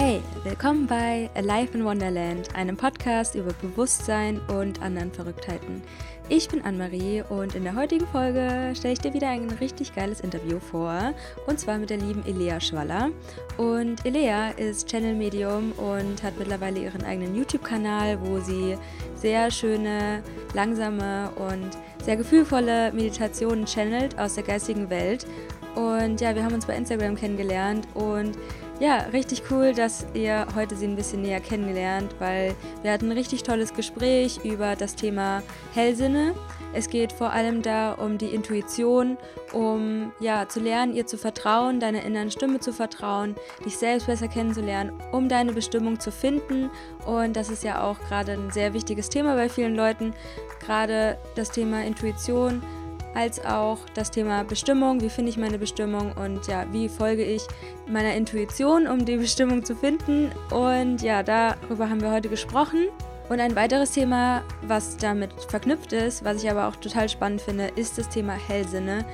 Hey, willkommen bei Alive in Wonderland, einem Podcast über Bewusstsein und anderen Verrücktheiten. Ich bin Anne-Marie und in der heutigen Folge stelle ich dir wieder ein richtig geiles Interview vor. Und zwar mit der lieben Elea Schwaller. Und Elea ist Channel-Medium und hat mittlerweile ihren eigenen YouTube-Kanal, wo sie sehr schöne, langsame und sehr gefühlvolle Meditationen channelt aus der geistigen Welt. Und ja, wir haben uns bei Instagram kennengelernt und ja, richtig cool, dass ihr heute sie ein bisschen näher kennengelernt, weil wir hatten ein richtig tolles Gespräch über das Thema Hellsinne. Es geht vor allem da um die Intuition, um ja zu lernen, ihr zu vertrauen, deiner inneren Stimme zu vertrauen, dich selbst besser kennenzulernen, um deine Bestimmung zu finden. Und das ist ja auch gerade ein sehr wichtiges Thema bei vielen Leuten, gerade das Thema Intuition als auch das Thema Bestimmung, wie finde ich meine Bestimmung und ja, wie folge ich meiner Intuition, um die Bestimmung zu finden. Und ja, darüber haben wir heute gesprochen. Und ein weiteres Thema, was damit verknüpft ist, was ich aber auch total spannend finde, ist das Thema Hellsinne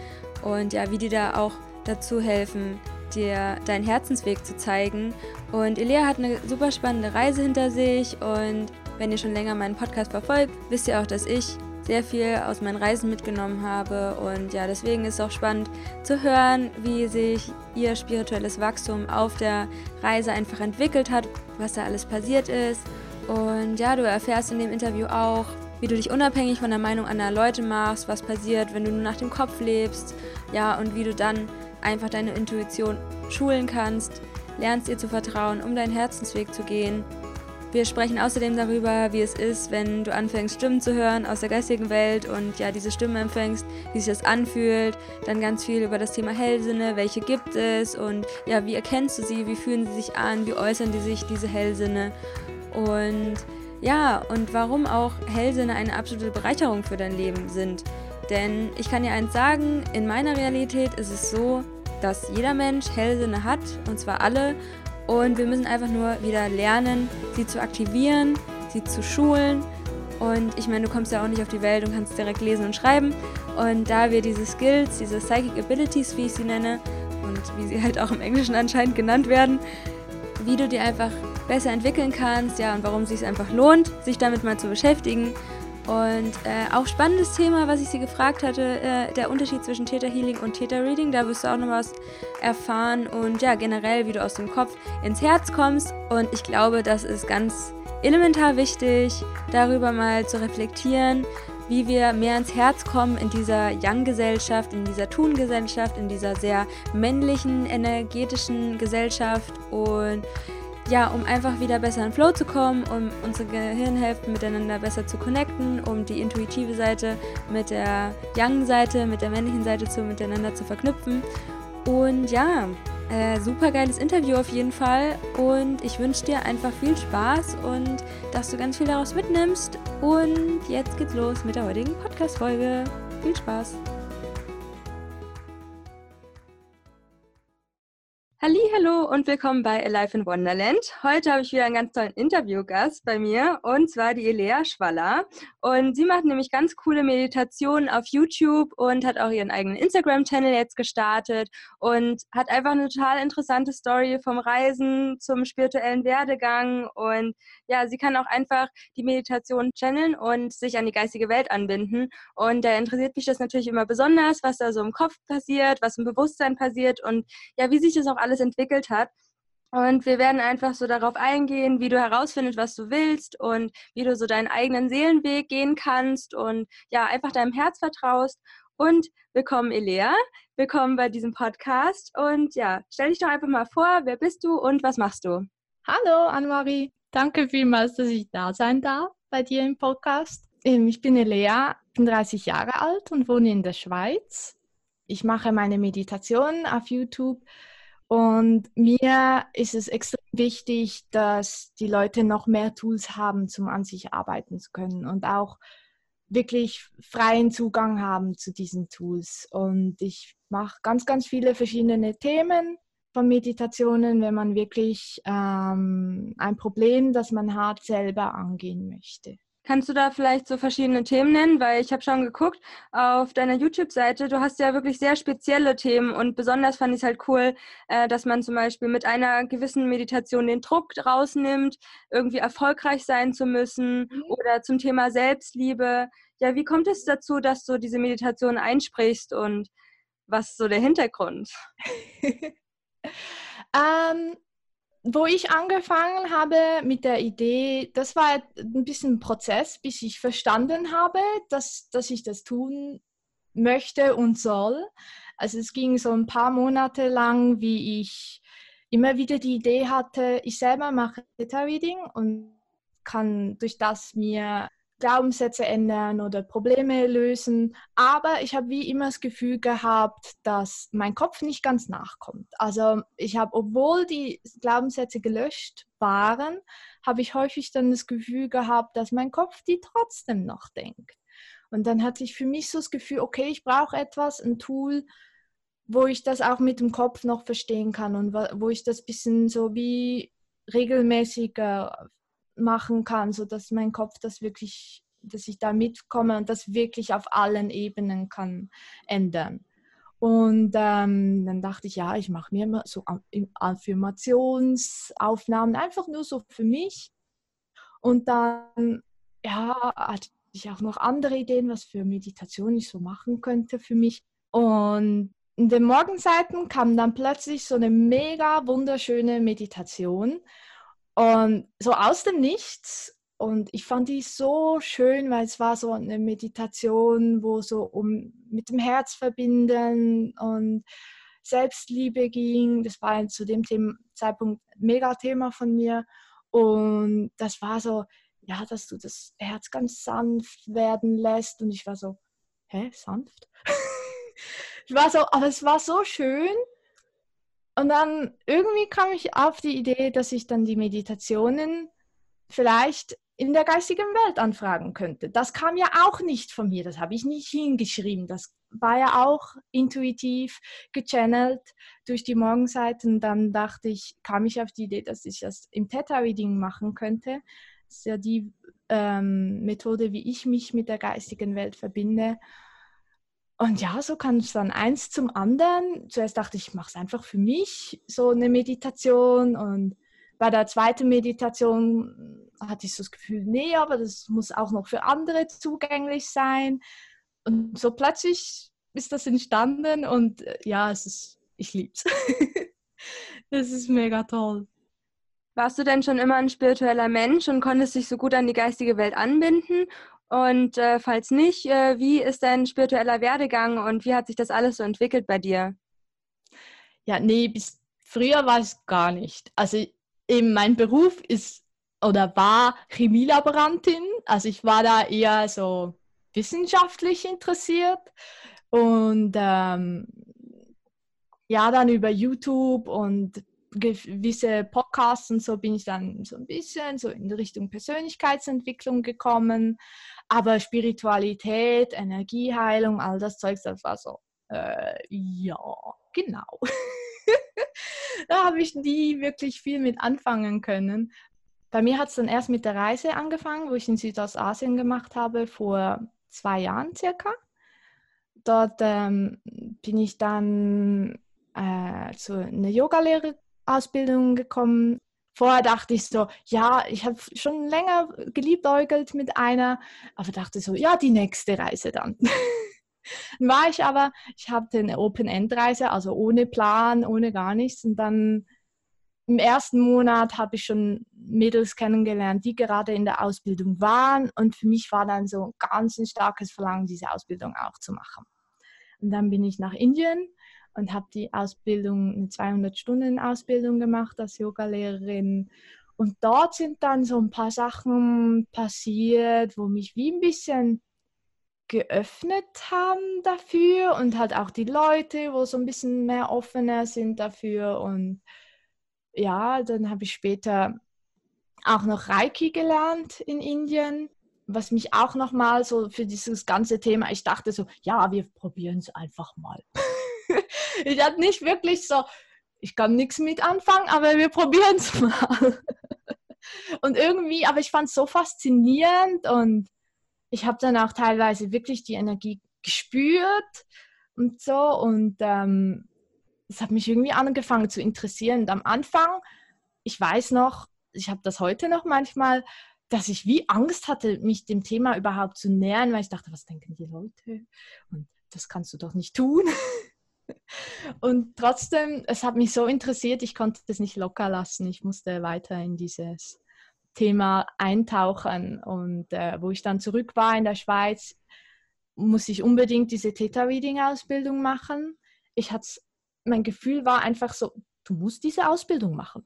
und ja, wie die da auch dazu helfen, dir deinen Herzensweg zu zeigen. Und Elea hat eine super spannende Reise hinter sich und wenn ihr schon länger meinen Podcast verfolgt, wisst ihr auch, dass ich sehr viel aus meinen Reisen mitgenommen habe. Und ja, deswegen ist es auch spannend zu hören, wie sich ihr spirituelles Wachstum auf der Reise einfach entwickelt hat, was da alles passiert ist. Und ja, du erfährst in dem Interview auch, wie du dich unabhängig von der Meinung anderer Leute machst, was passiert, wenn du nur nach dem Kopf lebst, ja, und wie du dann einfach deine Intuition schulen kannst, lernst ihr zu vertrauen, um deinen Herzensweg zu gehen wir sprechen außerdem darüber, wie es ist, wenn du anfängst, Stimmen zu hören aus der geistigen Welt und ja, diese Stimmen empfängst, wie sich das anfühlt. Dann ganz viel über das Thema Hellsinne, welche gibt es und ja, wie erkennst du sie, wie fühlen sie sich an, wie äußern die sich, diese Hellsinne. Und ja, und warum auch Hellsinne eine absolute Bereicherung für dein Leben sind. Denn ich kann dir eins sagen, in meiner Realität ist es so, dass jeder Mensch Hellsinne hat, und zwar alle, und wir müssen einfach nur wieder lernen, sie zu aktivieren, sie zu schulen. Und ich meine, du kommst ja auch nicht auf die Welt und kannst direkt lesen und schreiben. Und da wir diese Skills, diese Psychic Abilities, wie ich sie nenne, und wie sie halt auch im Englischen anscheinend genannt werden, wie du die einfach besser entwickeln kannst, ja, und warum es sich einfach lohnt, sich damit mal zu beschäftigen. Und äh, auch spannendes Thema, was ich sie gefragt hatte, äh, der Unterschied zwischen Theta Healing und Theta Reading. Da wirst du auch noch was erfahren und ja, generell, wie du aus dem Kopf ins Herz kommst. Und ich glaube, das ist ganz elementar wichtig, darüber mal zu reflektieren, wie wir mehr ins Herz kommen in dieser Yang-Gesellschaft, in dieser Tun-Gesellschaft, in dieser sehr männlichen, energetischen Gesellschaft und ja, um einfach wieder besser in Flow zu kommen, um unsere Gehirnhälften miteinander besser zu connecten, um die intuitive Seite mit der Yang-Seite, mit der männlichen Seite zu, miteinander zu verknüpfen. Und ja, äh, super geiles Interview auf jeden Fall. Und ich wünsche dir einfach viel Spaß und dass du ganz viel daraus mitnimmst. Und jetzt geht's los mit der heutigen Podcast-Folge. Viel Spaß! Hallo und willkommen bei Alive in Wonderland. Heute habe ich wieder einen ganz tollen Interviewgast bei mir und zwar die Elea Schwaller. Und sie macht nämlich ganz coole Meditationen auf YouTube und hat auch ihren eigenen Instagram-Channel jetzt gestartet und hat einfach eine total interessante Story vom Reisen zum spirituellen Werdegang. Und ja, sie kann auch einfach die Meditation channeln und sich an die geistige Welt anbinden. Und da interessiert mich das natürlich immer besonders, was da so im Kopf passiert, was im Bewusstsein passiert und ja, wie sich das auch alles entwickelt hat. Und wir werden einfach so darauf eingehen, wie du herausfindest, was du willst und wie du so deinen eigenen Seelenweg gehen kannst und ja, einfach deinem Herz vertraust. Und willkommen, Elea. Willkommen bei diesem Podcast. Und ja, stell dich doch einfach mal vor, wer bist du und was machst du? Hallo, Annemarie. Danke vielmals, dass ich da sein darf bei dir im Podcast. Ähm, ich bin Elea, bin 30 Jahre alt und wohne in der Schweiz. Ich mache meine Meditation auf YouTube und mir ist es extrem wichtig, dass die Leute noch mehr Tools haben, um an sich arbeiten zu können und auch wirklich freien Zugang haben zu diesen Tools. Und ich mache ganz, ganz viele verschiedene Themen von Meditationen, wenn man wirklich ähm, ein Problem, das man hat, selber angehen möchte. Kannst du da vielleicht so verschiedene Themen nennen? Weil ich habe schon geguckt auf deiner YouTube-Seite, du hast ja wirklich sehr spezielle Themen und besonders fand ich es halt cool, äh, dass man zum Beispiel mit einer gewissen Meditation den Druck rausnimmt, irgendwie erfolgreich sein zu müssen mhm. oder zum Thema Selbstliebe. Ja, wie kommt es dazu, dass du diese Meditation einsprichst und was ist so der Hintergrund? ähm, wo ich angefangen habe mit der Idee, das war ein bisschen ein Prozess, bis ich verstanden habe, dass, dass ich das tun möchte und soll. Also es ging so ein paar Monate lang, wie ich immer wieder die Idee hatte, ich selber mache Theta Reading und kann durch das mir Glaubenssätze ändern oder Probleme lösen. Aber ich habe wie immer das Gefühl gehabt, dass mein Kopf nicht ganz nachkommt. Also ich habe, obwohl die Glaubenssätze gelöscht waren, habe ich häufig dann das Gefühl gehabt, dass mein Kopf die trotzdem noch denkt. Und dann hatte ich für mich so das Gefühl, okay, ich brauche etwas, ein Tool, wo ich das auch mit dem Kopf noch verstehen kann und wo ich das bisschen so wie regelmäßiger machen kann, sodass mein Kopf das wirklich, dass ich da mitkomme und das wirklich auf allen Ebenen kann ändern. Und ähm, dann dachte ich, ja, ich mache mir immer so Affirmationsaufnahmen, einfach nur so für mich. Und dann, ja, hatte ich auch noch andere Ideen, was für Meditation ich so machen könnte für mich. Und in den Morgenseiten kam dann plötzlich so eine mega wunderschöne Meditation. Und so aus dem Nichts. Und ich fand die so schön, weil es war so eine Meditation, wo so um mit dem Herz verbinden und Selbstliebe ging. Das war zu dem Zeitpunkt ein Mega-Thema von mir. Und das war so, ja, dass du das Herz ganz sanft werden lässt. Und ich war so, hä, sanft? ich war so, aber es war so schön. Und dann irgendwie kam ich auf die Idee, dass ich dann die Meditationen vielleicht in der geistigen Welt anfragen könnte. Das kam ja auch nicht von mir, das habe ich nicht hingeschrieben. Das war ja auch intuitiv gechannelt durch die Morgenseiten. Dann dachte ich, kam ich auf die Idee, dass ich das im Theta-Reading machen könnte. Das ist ja die ähm, Methode, wie ich mich mit der geistigen Welt verbinde. Und ja, so kann es dann eins zum anderen. Zuerst dachte ich, ich mache es einfach für mich, so eine Meditation. Und bei der zweiten Meditation hatte ich so das Gefühl, nee, aber das muss auch noch für andere zugänglich sein. Und so plötzlich ist das entstanden und äh, ja, es ist, ich liebe es. das ist mega toll. Warst du denn schon immer ein spiritueller Mensch und konntest dich so gut an die geistige Welt anbinden? Und äh, falls nicht, äh, wie ist dein spiritueller Werdegang und wie hat sich das alles so entwickelt bei dir? Ja, nee, bis früher war es gar nicht. Also eben mein Beruf ist oder war Chemielaborantin. Also ich war da eher so wissenschaftlich interessiert und ähm, ja, dann über YouTube und gewisse Podcasts und so bin ich dann so ein bisschen so in Richtung Persönlichkeitsentwicklung gekommen. Aber Spiritualität, Energieheilung, all das Zeug, das war so, äh, ja, genau. da habe ich nie wirklich viel mit anfangen können. Bei mir hat es dann erst mit der Reise angefangen, wo ich in Südostasien gemacht habe, vor zwei Jahren circa. Dort ähm, bin ich dann äh, zu einer Yogalehrerausbildung gekommen Vorher dachte ich so, ja, ich habe schon länger geliebäugelt mit einer, aber dachte so, ja, die nächste Reise dann. dann war ich aber, ich hatte eine Open-End-Reise, also ohne Plan, ohne gar nichts. Und dann im ersten Monat habe ich schon Mädels kennengelernt, die gerade in der Ausbildung waren. Und für mich war dann so ganz ein starkes Verlangen, diese Ausbildung auch zu machen. Und dann bin ich nach Indien und habe die Ausbildung, eine 200-Stunden-Ausbildung gemacht als Yogalehrerin. Und dort sind dann so ein paar Sachen passiert, wo mich wie ein bisschen geöffnet haben dafür und halt auch die Leute, wo so ein bisschen mehr offener sind dafür. Und ja, dann habe ich später auch noch Reiki gelernt in Indien, was mich auch nochmal so für dieses ganze Thema, ich dachte so, ja, wir probieren es einfach mal. ich hatte nicht wirklich so, ich kann nichts mit anfangen, aber wir probieren es mal. Und irgendwie, aber ich fand es so faszinierend und ich habe dann auch teilweise wirklich die Energie gespürt und so. Und ähm, es hat mich irgendwie angefangen zu interessieren. Und am Anfang, ich weiß noch, ich habe das heute noch manchmal, dass ich wie Angst hatte, mich dem Thema überhaupt zu nähern, weil ich dachte, was denken die Leute? Und das kannst du doch nicht tun. Und trotzdem, es hat mich so interessiert, ich konnte das nicht locker lassen. Ich musste weiter in dieses Thema eintauchen. Und äh, wo ich dann zurück war in der Schweiz, muss ich unbedingt diese Theta Reading Ausbildung machen. Ich hatte, mein Gefühl war einfach so, du musst diese Ausbildung machen.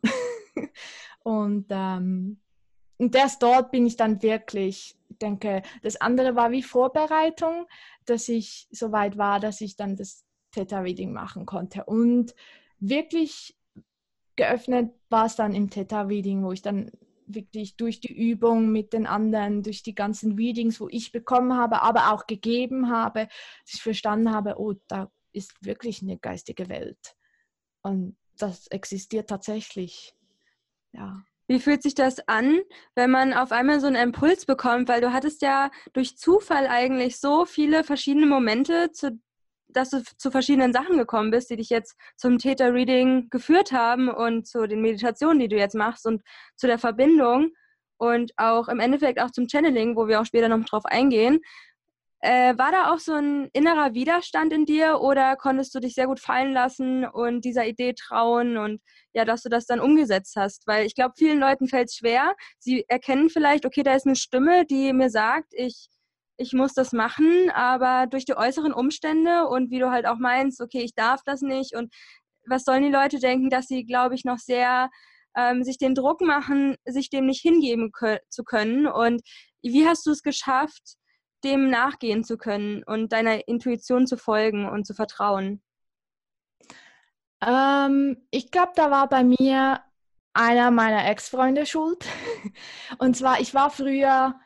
und, ähm, und erst dort bin ich dann wirklich, ich denke, das andere war wie Vorbereitung, dass ich so weit war, dass ich dann das Theta Reading machen konnte. Und wirklich geöffnet war es dann im Theta Reading, wo ich dann wirklich durch die Übung mit den anderen, durch die ganzen Readings, wo ich bekommen habe, aber auch gegeben habe, dass ich verstanden habe, oh, da ist wirklich eine geistige Welt. Und das existiert tatsächlich. Ja. Wie fühlt sich das an, wenn man auf einmal so einen Impuls bekommt? Weil du hattest ja durch Zufall eigentlich so viele verschiedene Momente, zu dass du zu verschiedenen Sachen gekommen bist, die dich jetzt zum Theta-Reading geführt haben und zu den Meditationen, die du jetzt machst und zu der Verbindung und auch im Endeffekt auch zum Channeling, wo wir auch später noch drauf eingehen. Äh, war da auch so ein innerer Widerstand in dir oder konntest du dich sehr gut fallen lassen und dieser Idee trauen und ja, dass du das dann umgesetzt hast? Weil ich glaube, vielen Leuten fällt es schwer. Sie erkennen vielleicht, okay, da ist eine Stimme, die mir sagt, ich ich muss das machen, aber durch die äußeren Umstände und wie du halt auch meinst, okay, ich darf das nicht und was sollen die Leute denken, dass sie, glaube ich, noch sehr ähm, sich den Druck machen, sich dem nicht hingeben zu können und wie hast du es geschafft, dem nachgehen zu können und deiner Intuition zu folgen und zu vertrauen? Ähm, ich glaube, da war bei mir einer meiner Ex-Freunde schuld. Und zwar, ich war früher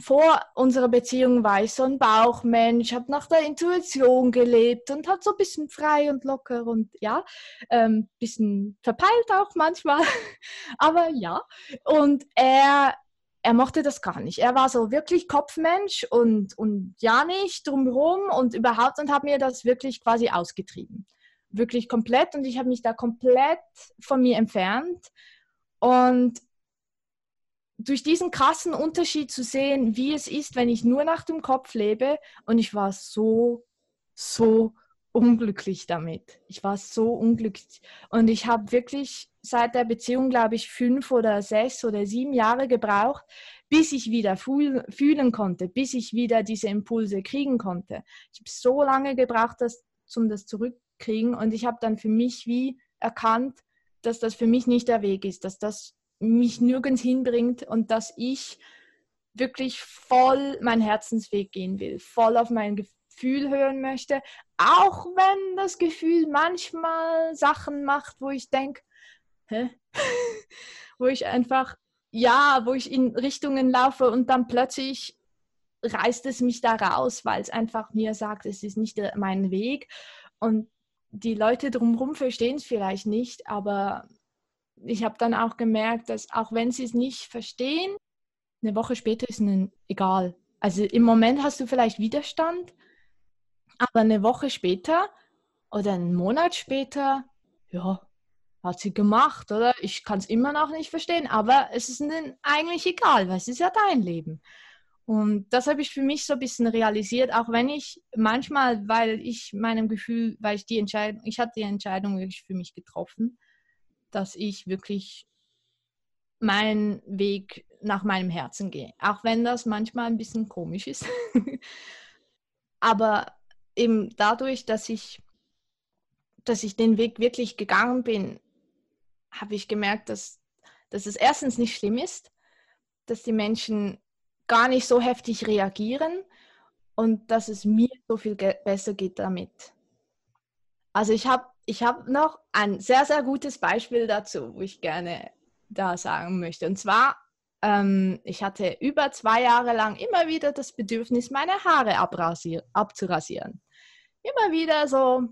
vor unserer Beziehung war ich so ein Bauchmensch, habe nach der Intuition gelebt und hat so ein bisschen frei und locker und ja, ähm, bisschen verpeilt auch manchmal, aber ja. Und er, er mochte das gar nicht. Er war so wirklich Kopfmensch und, und ja nicht drumherum und überhaupt und hat mir das wirklich quasi ausgetrieben. Wirklich komplett und ich habe mich da komplett von mir entfernt. Und durch diesen krassen Unterschied zu sehen, wie es ist, wenn ich nur nach dem Kopf lebe. Und ich war so, so unglücklich damit. Ich war so unglücklich. Und ich habe wirklich seit der Beziehung, glaube ich, fünf oder sechs oder sieben Jahre gebraucht, bis ich wieder fühl fühlen konnte, bis ich wieder diese Impulse kriegen konnte. Ich habe so lange gebraucht, das, um das zurückkriegen. Und ich habe dann für mich wie erkannt, dass das für mich nicht der Weg ist, dass das mich nirgends hinbringt und dass ich wirklich voll meinen Herzensweg gehen will, voll auf mein Gefühl hören möchte, auch wenn das Gefühl manchmal Sachen macht, wo ich denke, wo ich einfach, ja, wo ich in Richtungen laufe und dann plötzlich reißt es mich da raus, weil es einfach mir sagt, es ist nicht mein Weg. Und die Leute drumherum verstehen es vielleicht nicht, aber ich habe dann auch gemerkt, dass auch wenn sie es nicht verstehen, eine Woche später ist ihnen egal. Also im Moment hast du vielleicht Widerstand, aber eine Woche später oder einen Monat später, ja, hat sie gemacht, oder? Ich kann es immer noch nicht verstehen, aber es ist ihnen eigentlich egal, weil es ist ja dein Leben. Und das habe ich für mich so ein bisschen realisiert, auch wenn ich manchmal, weil ich meinem Gefühl, weil ich die Entscheidung, ich hatte die Entscheidung wirklich für mich getroffen, dass ich wirklich meinen Weg nach meinem Herzen gehe. Auch wenn das manchmal ein bisschen komisch ist. Aber eben dadurch, dass ich, dass ich den Weg wirklich gegangen bin, habe ich gemerkt, dass, dass es erstens nicht schlimm ist, dass die Menschen gar nicht so heftig reagieren und dass es mir so viel besser geht damit. Also ich habe ich habe noch ein sehr, sehr gutes Beispiel dazu, wo ich gerne da sagen möchte. Und zwar, ähm, ich hatte über zwei Jahre lang immer wieder das Bedürfnis, meine Haare abzurasieren. Immer wieder so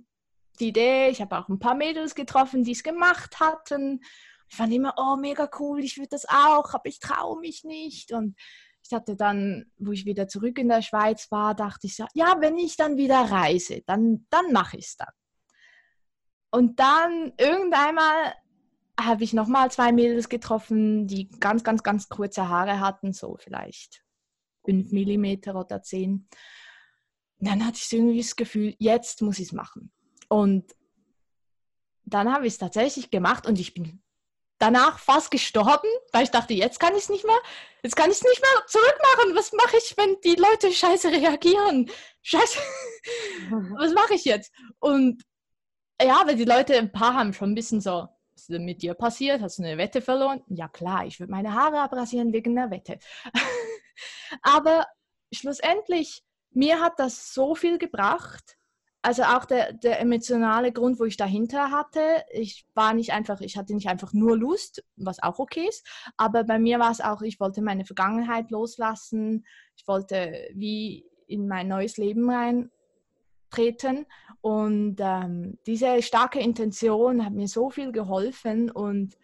die Idee, ich habe auch ein paar Mädels getroffen, die es gemacht hatten. Ich fand immer, oh, mega cool, ich würde das auch, aber ich traue mich nicht. Und ich hatte dann, wo ich wieder zurück in der Schweiz war, dachte ich, ja, wenn ich dann wieder reise, dann, dann mache ich es dann. Und dann irgendeinmal habe ich nochmal zwei Mädels getroffen, die ganz, ganz, ganz kurze Haare hatten, so vielleicht fünf Millimeter oder zehn. Und dann hatte ich irgendwie das Gefühl, jetzt muss ich es machen. Und dann habe ich es tatsächlich gemacht und ich bin danach fast gestorben, weil ich dachte, jetzt kann ich es nicht mehr, jetzt kann ich es nicht mehr zurückmachen. Was mache ich, wenn die Leute scheiße reagieren? Scheiße, was mache ich jetzt? Und ja, weil die Leute, ein paar haben schon ein bisschen so, was ist denn mit dir passiert? Hast du eine Wette verloren? Ja klar, ich würde meine Haare abrasieren wegen einer Wette. Aber schlussendlich, mir hat das so viel gebracht. Also auch der, der emotionale Grund, wo ich dahinter hatte, ich war nicht einfach, ich hatte nicht einfach nur Lust, was auch okay ist, aber bei mir war es auch, ich wollte meine Vergangenheit loslassen, ich wollte wie in mein neues Leben reintreten und ähm, diese starke Intention hat mir so viel geholfen und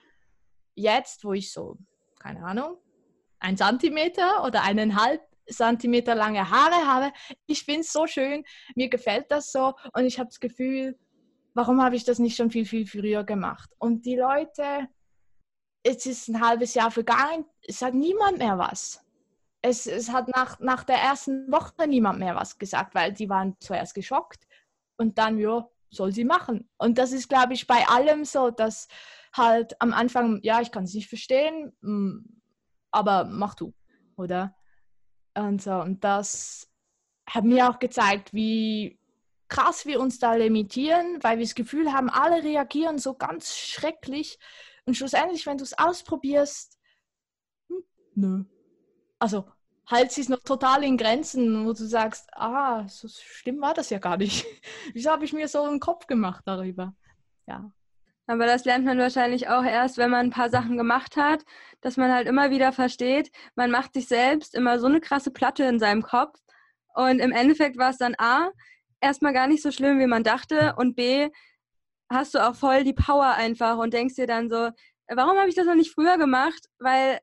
jetzt, wo ich so, keine Ahnung, ein Zentimeter oder eineinhalb Zentimeter lange Haare habe. Ich finde es so schön, mir gefällt das so und ich habe das Gefühl, warum habe ich das nicht schon viel, viel früher gemacht? Und die Leute, es ist ein halbes Jahr vergangen, es hat niemand mehr was. Es, es hat nach, nach der ersten Woche niemand mehr was gesagt, weil die waren zuerst geschockt und dann, ja, soll sie machen. Und das ist, glaube ich, bei allem so, dass halt am Anfang, ja, ich kann es nicht verstehen, mm, aber mach du, oder? Und so, und das hat mir auch gezeigt, wie krass wir uns da limitieren, weil wir das Gefühl haben, alle reagieren so ganz schrecklich. Und schlussendlich, wenn du es ausprobierst, hm, nö. Also halt sie es noch total in Grenzen, wo du sagst, ah, so schlimm war das ja gar nicht. Wieso habe ich mir so einen Kopf gemacht darüber? Ja. Aber das lernt man wahrscheinlich auch erst, wenn man ein paar Sachen gemacht hat, dass man halt immer wieder versteht, man macht sich selbst immer so eine krasse Platte in seinem Kopf. Und im Endeffekt war es dann A, erstmal gar nicht so schlimm, wie man dachte. Und B, hast du auch voll die Power einfach und denkst dir dann so, warum habe ich das noch nicht früher gemacht? Weil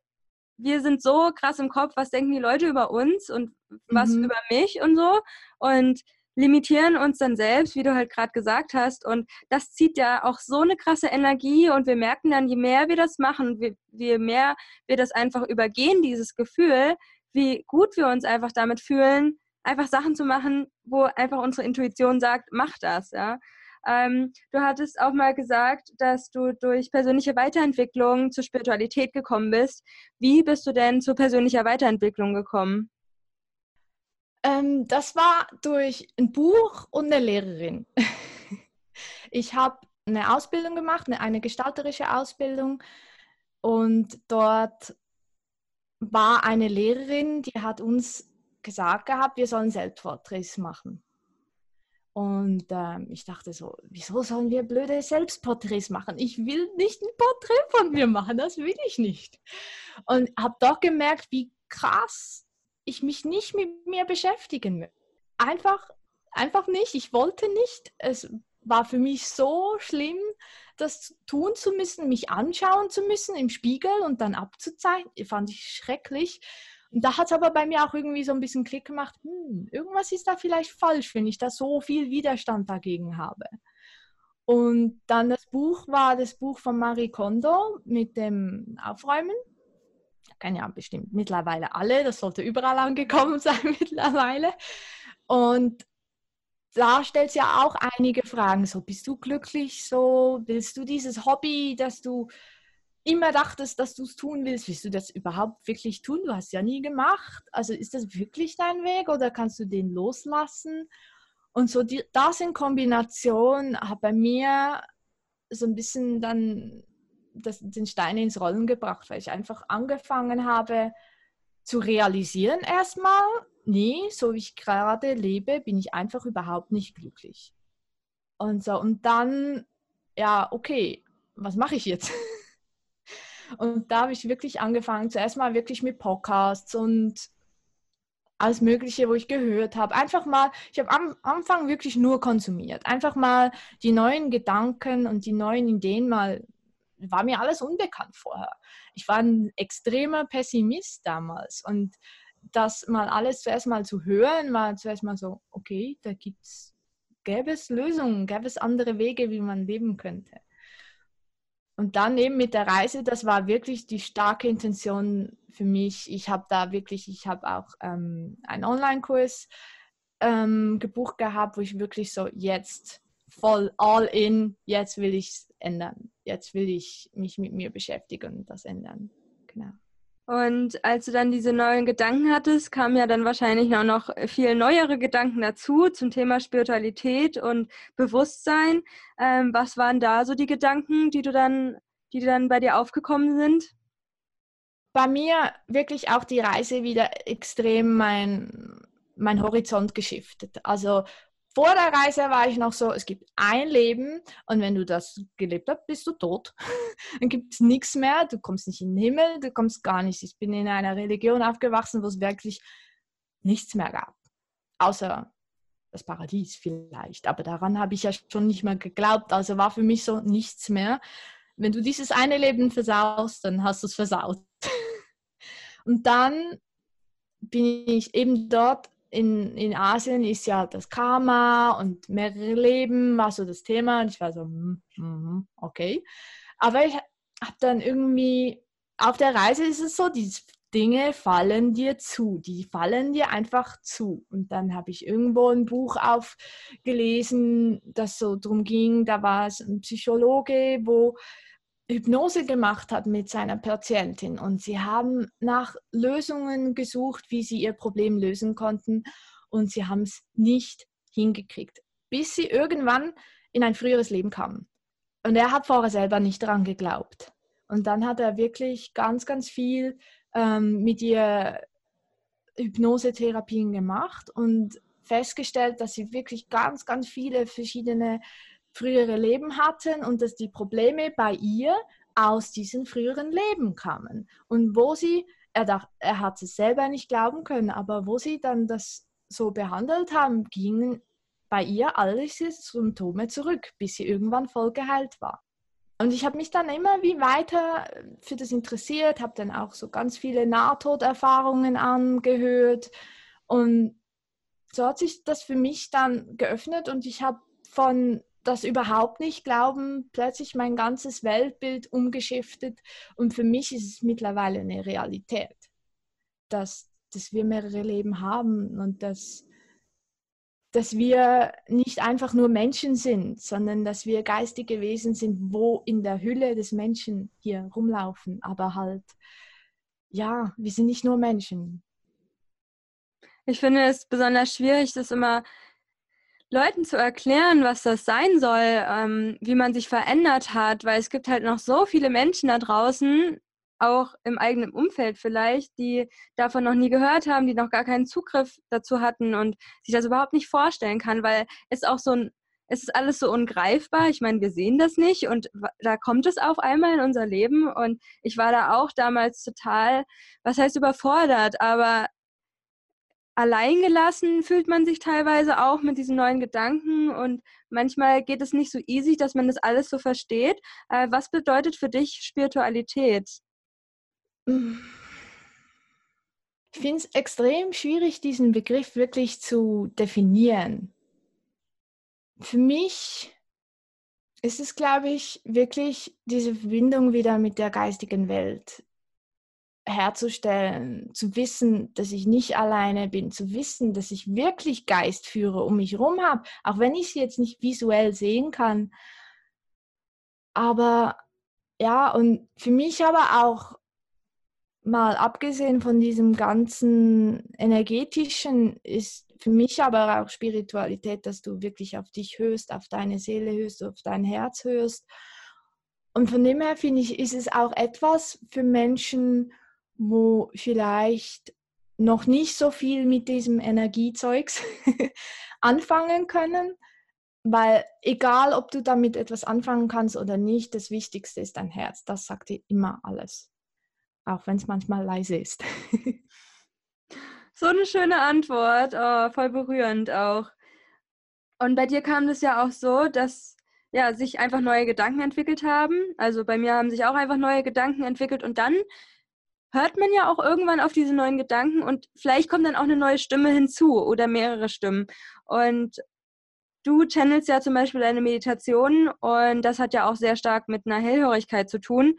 wir sind so krass im Kopf, was denken die Leute über uns und was mhm. über mich und so. Und limitieren uns dann selbst, wie du halt gerade gesagt hast. Und das zieht ja auch so eine krasse Energie. Und wir merken dann, je mehr wir das machen, je, je mehr wir das einfach übergehen, dieses Gefühl, wie gut wir uns einfach damit fühlen, einfach Sachen zu machen, wo einfach unsere Intuition sagt, mach das, ja. Ähm, du hattest auch mal gesagt, dass du durch persönliche Weiterentwicklung zur Spiritualität gekommen bist. Wie bist du denn zur persönlicher Weiterentwicklung gekommen? Ähm, das war durch ein Buch und eine Lehrerin. ich habe eine Ausbildung gemacht, eine, eine gestalterische Ausbildung und dort war eine Lehrerin, die hat uns gesagt gehabt, wir sollen Selbstporträts machen. Und ähm, ich dachte so, wieso sollen wir blöde Selbstporträts machen? Ich will nicht ein Porträt von mir machen, das will ich nicht. Und habe doch gemerkt, wie krass ich mich nicht mit mir beschäftigen will. Einfach, einfach nicht. Ich wollte nicht. Es war für mich so schlimm, das tun zu müssen, mich anschauen zu müssen im Spiegel und dann abzuzeichnen. Fand ich schrecklich. Und da hat es aber bei mir auch irgendwie so ein bisschen Klick gemacht, hm, irgendwas ist da vielleicht falsch, wenn ich da so viel Widerstand dagegen habe. Und dann das Buch war das Buch von Marie Kondo mit dem Aufräumen kennen ja bestimmt mittlerweile alle, das sollte überall angekommen sein mittlerweile. Und da stellt es ja auch einige Fragen. So, bist du glücklich? So, willst du dieses Hobby, das du immer dachtest, dass du es tun willst, willst du das überhaupt wirklich tun? Du hast ja nie gemacht. Also ist das wirklich dein Weg oder kannst du den loslassen? Und so die, das in Kombination hat bei mir so ein bisschen dann das, den Stein ins Rollen gebracht, weil ich einfach angefangen habe zu realisieren erstmal, nee, so wie ich gerade lebe, bin ich einfach überhaupt nicht glücklich. Und so, und dann, ja, okay, was mache ich jetzt? Und da habe ich wirklich angefangen, zuerst mal wirklich mit Podcasts und alles Mögliche, wo ich gehört habe. Einfach mal, ich habe am Anfang wirklich nur konsumiert. Einfach mal die neuen Gedanken und die neuen Ideen mal war mir alles unbekannt vorher. Ich war ein extremer Pessimist damals und das mal alles zuerst mal zu hören, war zuerst mal so, okay, da gibt's, gäbe es Lösungen, gäbe es andere Wege, wie man leben könnte. Und dann eben mit der Reise, das war wirklich die starke Intention für mich. Ich habe da wirklich, ich habe auch ähm, einen Online-Kurs ähm, gebucht gehabt, wo ich wirklich so jetzt voll all in, jetzt will ich es ändern. Jetzt will ich mich mit mir beschäftigen und das ändern. Genau. Und als du dann diese neuen Gedanken hattest, kamen ja dann wahrscheinlich auch noch viel neuere Gedanken dazu zum Thema Spiritualität und Bewusstsein. Ähm, was waren da so die Gedanken, die du dann, die dann bei dir aufgekommen sind? Bei mir wirklich auch die Reise wieder extrem mein, mein Horizont geschiftet. Also vor der Reise war ich noch so, es gibt ein Leben und wenn du das gelebt hast, bist du tot. Dann gibt es nichts mehr, du kommst nicht in den Himmel, du kommst gar nicht. Ich bin in einer Religion aufgewachsen, wo es wirklich nichts mehr gab. Außer das Paradies vielleicht. Aber daran habe ich ja schon nicht mehr geglaubt. Also war für mich so nichts mehr. Wenn du dieses eine Leben versaust, dann hast du es versaut. Und dann bin ich eben dort in, in Asien ist ja das Karma und mehrere Leben war so das Thema. Und ich war so, mm, mm, okay. Aber ich habe dann irgendwie, auf der Reise ist es so, die Dinge fallen dir zu, die fallen dir einfach zu. Und dann habe ich irgendwo ein Buch aufgelesen, das so drum ging, da war es ein Psychologe, wo Hypnose gemacht hat mit seiner Patientin und sie haben nach Lösungen gesucht, wie sie ihr Problem lösen konnten und sie haben es nicht hingekriegt, bis sie irgendwann in ein früheres Leben kamen. Und er hat vorher selber nicht daran geglaubt. Und dann hat er wirklich ganz, ganz viel ähm, mit ihr Hypnosetherapien gemacht und festgestellt, dass sie wirklich ganz, ganz viele verschiedene frühere Leben hatten und dass die Probleme bei ihr aus diesen früheren Leben kamen. Und wo sie, er, dacht, er hat es selber nicht glauben können, aber wo sie dann das so behandelt haben, gingen bei ihr alle diese Symptome zurück, bis sie irgendwann voll geheilt war. Und ich habe mich dann immer wie weiter für das interessiert, habe dann auch so ganz viele Nahtoderfahrungen angehört. Und so hat sich das für mich dann geöffnet und ich habe von das überhaupt nicht glauben, plötzlich mein ganzes Weltbild umgeschiftet. Und für mich ist es mittlerweile eine Realität, dass, dass wir mehrere Leben haben und dass, dass wir nicht einfach nur Menschen sind, sondern dass wir geistige Wesen sind, wo in der Hülle des Menschen hier rumlaufen. Aber halt, ja, wir sind nicht nur Menschen. Ich finde es besonders schwierig, das immer Leuten zu erklären, was das sein soll, ähm, wie man sich verändert hat, weil es gibt halt noch so viele Menschen da draußen, auch im eigenen Umfeld vielleicht, die davon noch nie gehört haben, die noch gar keinen Zugriff dazu hatten und sich das überhaupt nicht vorstellen kann, weil es auch so ein, es ist alles so ungreifbar. Ich meine, wir sehen das nicht und da kommt es auf einmal in unser Leben und ich war da auch damals total, was heißt überfordert, aber alleingelassen fühlt man sich teilweise auch mit diesen neuen Gedanken und manchmal geht es nicht so easy, dass man das alles so versteht. Äh, was bedeutet für dich Spiritualität? Ich finde es extrem schwierig, diesen Begriff wirklich zu definieren. Für mich ist es, glaube ich, wirklich diese Verbindung wieder mit der geistigen Welt herzustellen, zu wissen, dass ich nicht alleine bin, zu wissen, dass ich wirklich Geistführer um mich herum habe, auch wenn ich sie jetzt nicht visuell sehen kann. Aber ja, und für mich aber auch mal abgesehen von diesem ganzen energetischen ist für mich aber auch Spiritualität, dass du wirklich auf dich hörst, auf deine Seele hörst, auf dein Herz hörst. Und von dem her finde ich, ist es auch etwas für Menschen, wo vielleicht noch nicht so viel mit diesem Energiezeugs anfangen können, weil egal, ob du damit etwas anfangen kannst oder nicht, das Wichtigste ist dein Herz. Das sagt dir immer alles, auch wenn es manchmal leise ist. so eine schöne Antwort, oh, voll berührend auch. Und bei dir kam das ja auch so, dass ja, sich einfach neue Gedanken entwickelt haben. Also bei mir haben sich auch einfach neue Gedanken entwickelt und dann hört man ja auch irgendwann auf diese neuen Gedanken und vielleicht kommt dann auch eine neue Stimme hinzu oder mehrere Stimmen. Und du channelst ja zum Beispiel deine Meditation und das hat ja auch sehr stark mit einer Hellhörigkeit zu tun.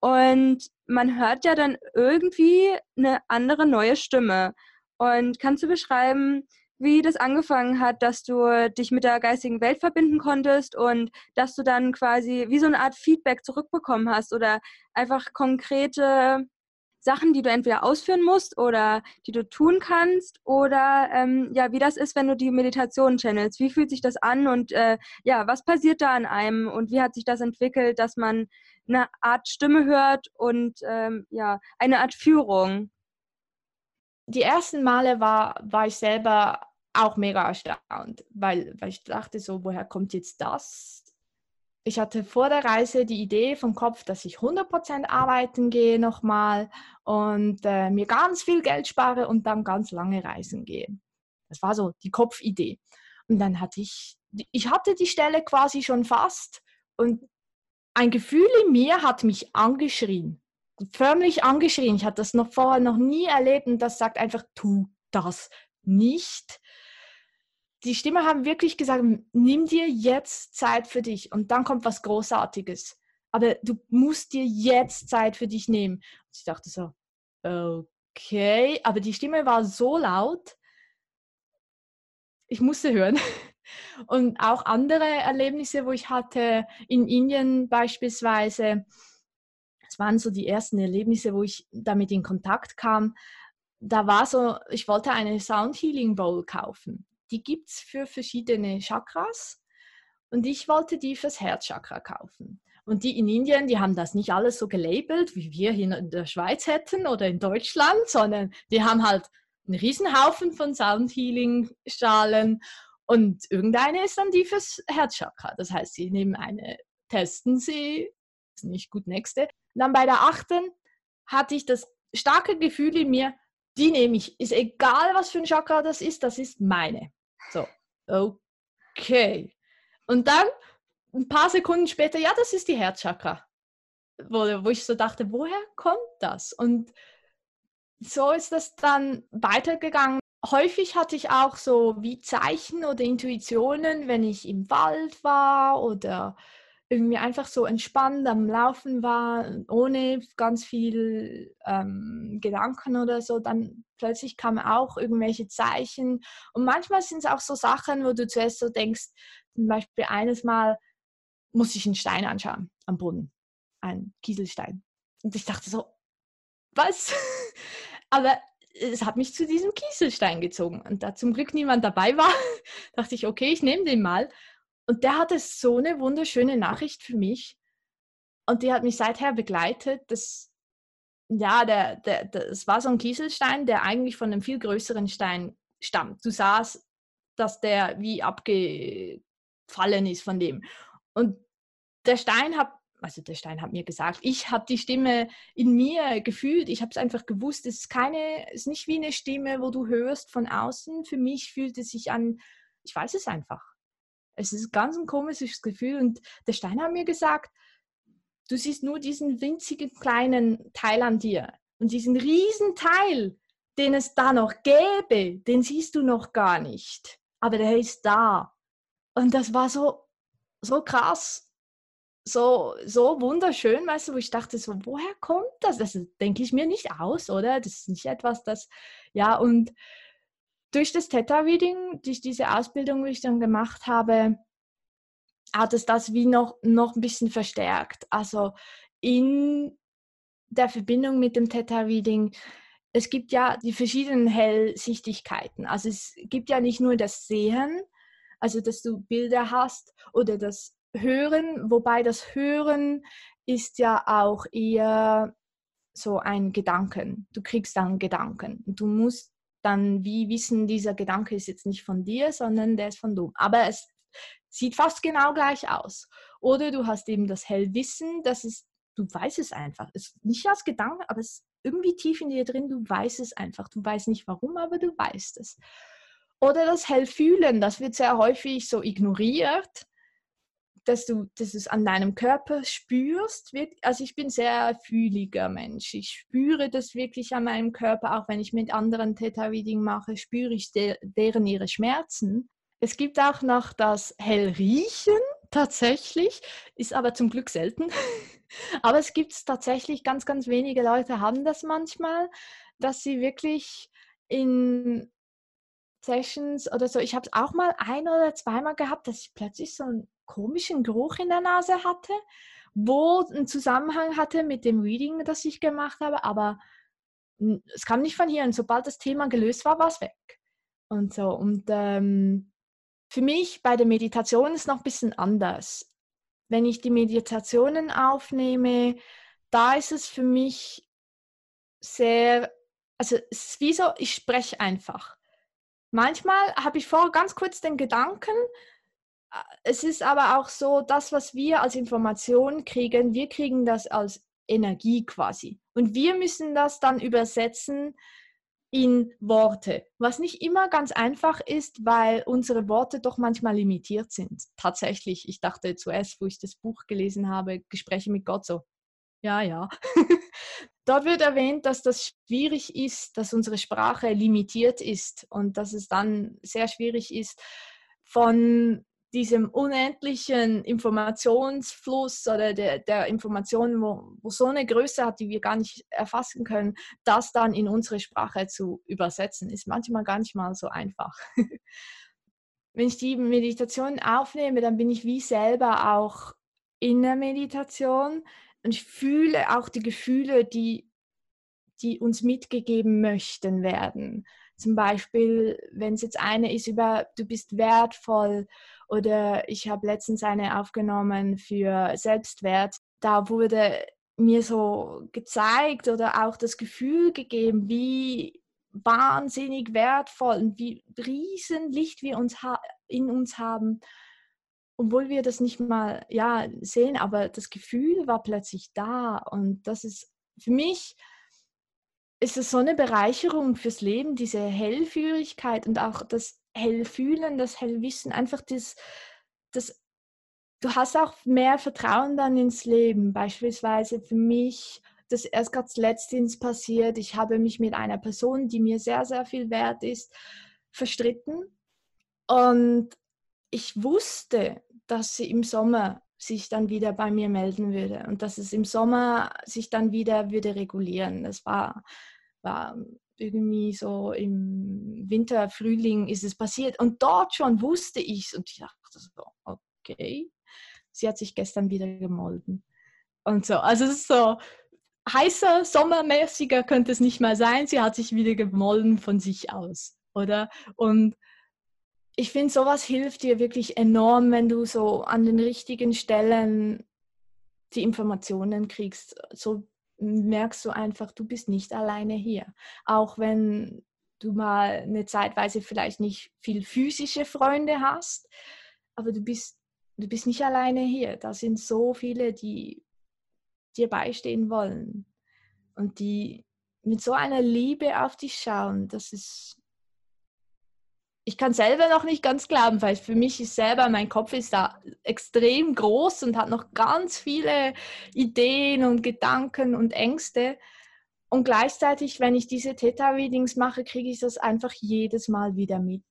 Und man hört ja dann irgendwie eine andere neue Stimme. Und kannst du beschreiben, wie das angefangen hat, dass du dich mit der geistigen Welt verbinden konntest und dass du dann quasi wie so eine Art Feedback zurückbekommen hast oder einfach konkrete Sachen, die du entweder ausführen musst oder die du tun kannst oder ähm, ja, wie das ist, wenn du die Meditation channelst. Wie fühlt sich das an und äh, ja, was passiert da an einem und wie hat sich das entwickelt, dass man eine Art Stimme hört und ähm, ja, eine Art Führung? Die ersten Male war, war ich selber auch mega erstaunt, weil, weil ich dachte so, woher kommt jetzt das? Ich hatte vor der Reise die Idee vom Kopf, dass ich 100% arbeiten gehe nochmal und äh, mir ganz viel Geld spare und dann ganz lange reisen gehe. Das war so die Kopfidee. Und dann hatte ich, ich hatte die Stelle quasi schon fast und ein Gefühl in mir hat mich angeschrien, förmlich angeschrien. Ich hatte das noch vorher noch nie erlebt und das sagt einfach, tu das nicht die Stimme haben wirklich gesagt, nimm dir jetzt Zeit für dich und dann kommt was Großartiges. Aber du musst dir jetzt Zeit für dich nehmen. Und ich dachte so, okay, aber die Stimme war so laut, ich musste hören. Und auch andere Erlebnisse, wo ich hatte, in Indien beispielsweise, das waren so die ersten Erlebnisse, wo ich damit in Kontakt kam. Da war so, ich wollte eine Sound Healing Bowl kaufen die gibt es für verschiedene Chakras und ich wollte die fürs Herzchakra kaufen. Und die in Indien, die haben das nicht alles so gelabelt, wie wir hier in der Schweiz hätten oder in Deutschland, sondern die haben halt einen Riesenhaufen von Sound Healing Strahlen und irgendeine ist dann die fürs Herzchakra. Das heißt, sie nehmen eine, testen sie, ist nicht gut nächste. Und dann bei der achten hatte ich das starke Gefühl in mir, die nehme ich. Ist egal, was für ein Chakra das ist, das ist meine. So, okay. Und dann ein paar Sekunden später, ja, das ist die Herzchakra. Wo, wo ich so dachte, woher kommt das? Und so ist das dann weitergegangen. Häufig hatte ich auch so wie Zeichen oder Intuitionen, wenn ich im Wald war oder irgendwie einfach so entspannt am Laufen war, ohne ganz viel ähm, Gedanken oder so, dann plötzlich kamen auch irgendwelche Zeichen. Und manchmal sind es auch so Sachen, wo du zuerst so denkst, zum Beispiel eines Mal muss ich einen Stein anschauen am Boden, einen Kieselstein. Und ich dachte so, was? Aber es hat mich zu diesem Kieselstein gezogen. Und da zum Glück niemand dabei war, dachte ich, okay, ich nehme den mal. Und der hatte so eine wunderschöne Nachricht für mich. Und die hat mich seither begleitet. Das, ja, der, der, das war so ein Kieselstein, der eigentlich von einem viel größeren Stein stammt. Du sahst, dass der wie abgefallen ist von dem. Und der Stein hat, also der Stein hat mir gesagt, ich habe die Stimme in mir gefühlt. Ich habe es einfach gewusst. Es ist keine, es ist nicht wie eine Stimme, wo du hörst von außen. Für mich fühlt es sich an, ich weiß es einfach. Es ist ganz ein komisches Gefühl. Und der Stein hat mir gesagt, du siehst nur diesen winzigen kleinen Teil an dir. Und diesen riesen Teil, den es da noch gäbe, den siehst du noch gar nicht. Aber der ist da. Und das war so, so krass, so, so wunderschön, weißt du, wo ich dachte, so, woher kommt das? Das denke ich mir nicht aus, oder? Das ist nicht etwas, das, ja, und durch das Theta-Reading, durch diese Ausbildung, die ich dann gemacht habe, hat es das wie noch, noch ein bisschen verstärkt. Also in der Verbindung mit dem Theta-Reading, es gibt ja die verschiedenen Hellsichtigkeiten. Also es gibt ja nicht nur das Sehen, also dass du Bilder hast oder das Hören, wobei das Hören ist ja auch eher so ein Gedanken. Du kriegst dann Gedanken. Du musst dann wie wissen, dieser Gedanke ist jetzt nicht von dir, sondern der ist von du. Aber es sieht fast genau gleich aus. Oder du hast eben das Hellwissen, das ist, du weißt es einfach. Es ist nicht als Gedanke, aber es ist irgendwie tief in dir drin, du weißt es einfach. Du weißt nicht warum, aber du weißt es. Oder das Hellfühlen, das wird sehr häufig so ignoriert. Dass du, dass du es an deinem Körper spürst. Also ich bin sehr fühliger Mensch. Ich spüre das wirklich an meinem Körper, auch wenn ich mit anderen Theta Reading mache, spüre ich de deren ihre Schmerzen. Es gibt auch noch das Hellriechen tatsächlich, ist aber zum Glück selten. aber es gibt es tatsächlich, ganz, ganz wenige Leute haben das manchmal, dass sie wirklich in Sessions oder so, ich habe es auch mal ein oder zweimal gehabt, dass ich plötzlich so einen komischen Geruch in der Nase hatte, wo einen Zusammenhang hatte mit dem Reading, das ich gemacht habe, aber es kam nicht von hier und sobald das Thema gelöst war, war es weg. Und so. Und ähm, für mich bei der Meditation ist noch ein bisschen anders. Wenn ich die Meditationen aufnehme, da ist es für mich sehr, also es ist wie so, ich spreche einfach. Manchmal habe ich vor ganz kurz den Gedanken, es ist aber auch so, das, was wir als Information kriegen, wir kriegen das als Energie quasi. Und wir müssen das dann übersetzen in Worte, was nicht immer ganz einfach ist, weil unsere Worte doch manchmal limitiert sind. Tatsächlich, ich dachte zuerst, wo ich das Buch gelesen habe, Gespräche mit Gott, so, ja, ja. Dort wird erwähnt, dass das schwierig ist, dass unsere Sprache limitiert ist und dass es dann sehr schwierig ist, von diesem unendlichen Informationsfluss oder der, der Informationen, wo, wo so eine Größe hat, die wir gar nicht erfassen können, das dann in unsere Sprache zu übersetzen, ist manchmal gar nicht mal so einfach. Wenn ich die Meditation aufnehme, dann bin ich wie selber auch in der Meditation und ich fühle auch die Gefühle, die, die uns mitgegeben möchten werden. Zum Beispiel, wenn es jetzt eine ist über, du bist wertvoll oder ich habe letztens eine aufgenommen für Selbstwert. Da wurde mir so gezeigt oder auch das Gefühl gegeben, wie wahnsinnig wertvoll und wie riesen Licht wir uns in uns haben, obwohl wir das nicht mal ja sehen, aber das Gefühl war plötzlich da und das ist für mich ist es so eine Bereicherung fürs Leben, diese Hellführigkeit und auch das Hellfühlen, das Hellwissen, einfach das, das, du hast auch mehr Vertrauen dann ins Leben. Beispielsweise für mich, das erst gerade letztens passiert, ich habe mich mit einer Person, die mir sehr, sehr viel wert ist, verstritten. Und ich wusste, dass sie im Sommer sich dann wieder bei mir melden würde und dass es im Sommer sich dann wieder würde regulieren. Das war, war irgendwie so im Winter, Frühling ist es passiert und dort schon wusste ich es und ich dachte so, okay, sie hat sich gestern wieder gemolden und so. Also es ist so heißer, sommermäßiger könnte es nicht mal sein. Sie hat sich wieder gemolden von sich aus, oder? Und ich finde, sowas hilft dir wirklich enorm, wenn du so an den richtigen Stellen die Informationen kriegst. So merkst du einfach, du bist nicht alleine hier. Auch wenn du mal eine Zeitweise vielleicht nicht viel physische Freunde hast, aber du bist, du bist nicht alleine hier. Da sind so viele, die dir beistehen wollen und die mit so einer Liebe auf dich schauen. Das ist ich kann selber noch nicht ganz glauben, weil für mich ist selber, mein Kopf ist da extrem groß und hat noch ganz viele Ideen und Gedanken und Ängste. Und gleichzeitig, wenn ich diese Theta-Readings mache, kriege ich das einfach jedes Mal wieder mit.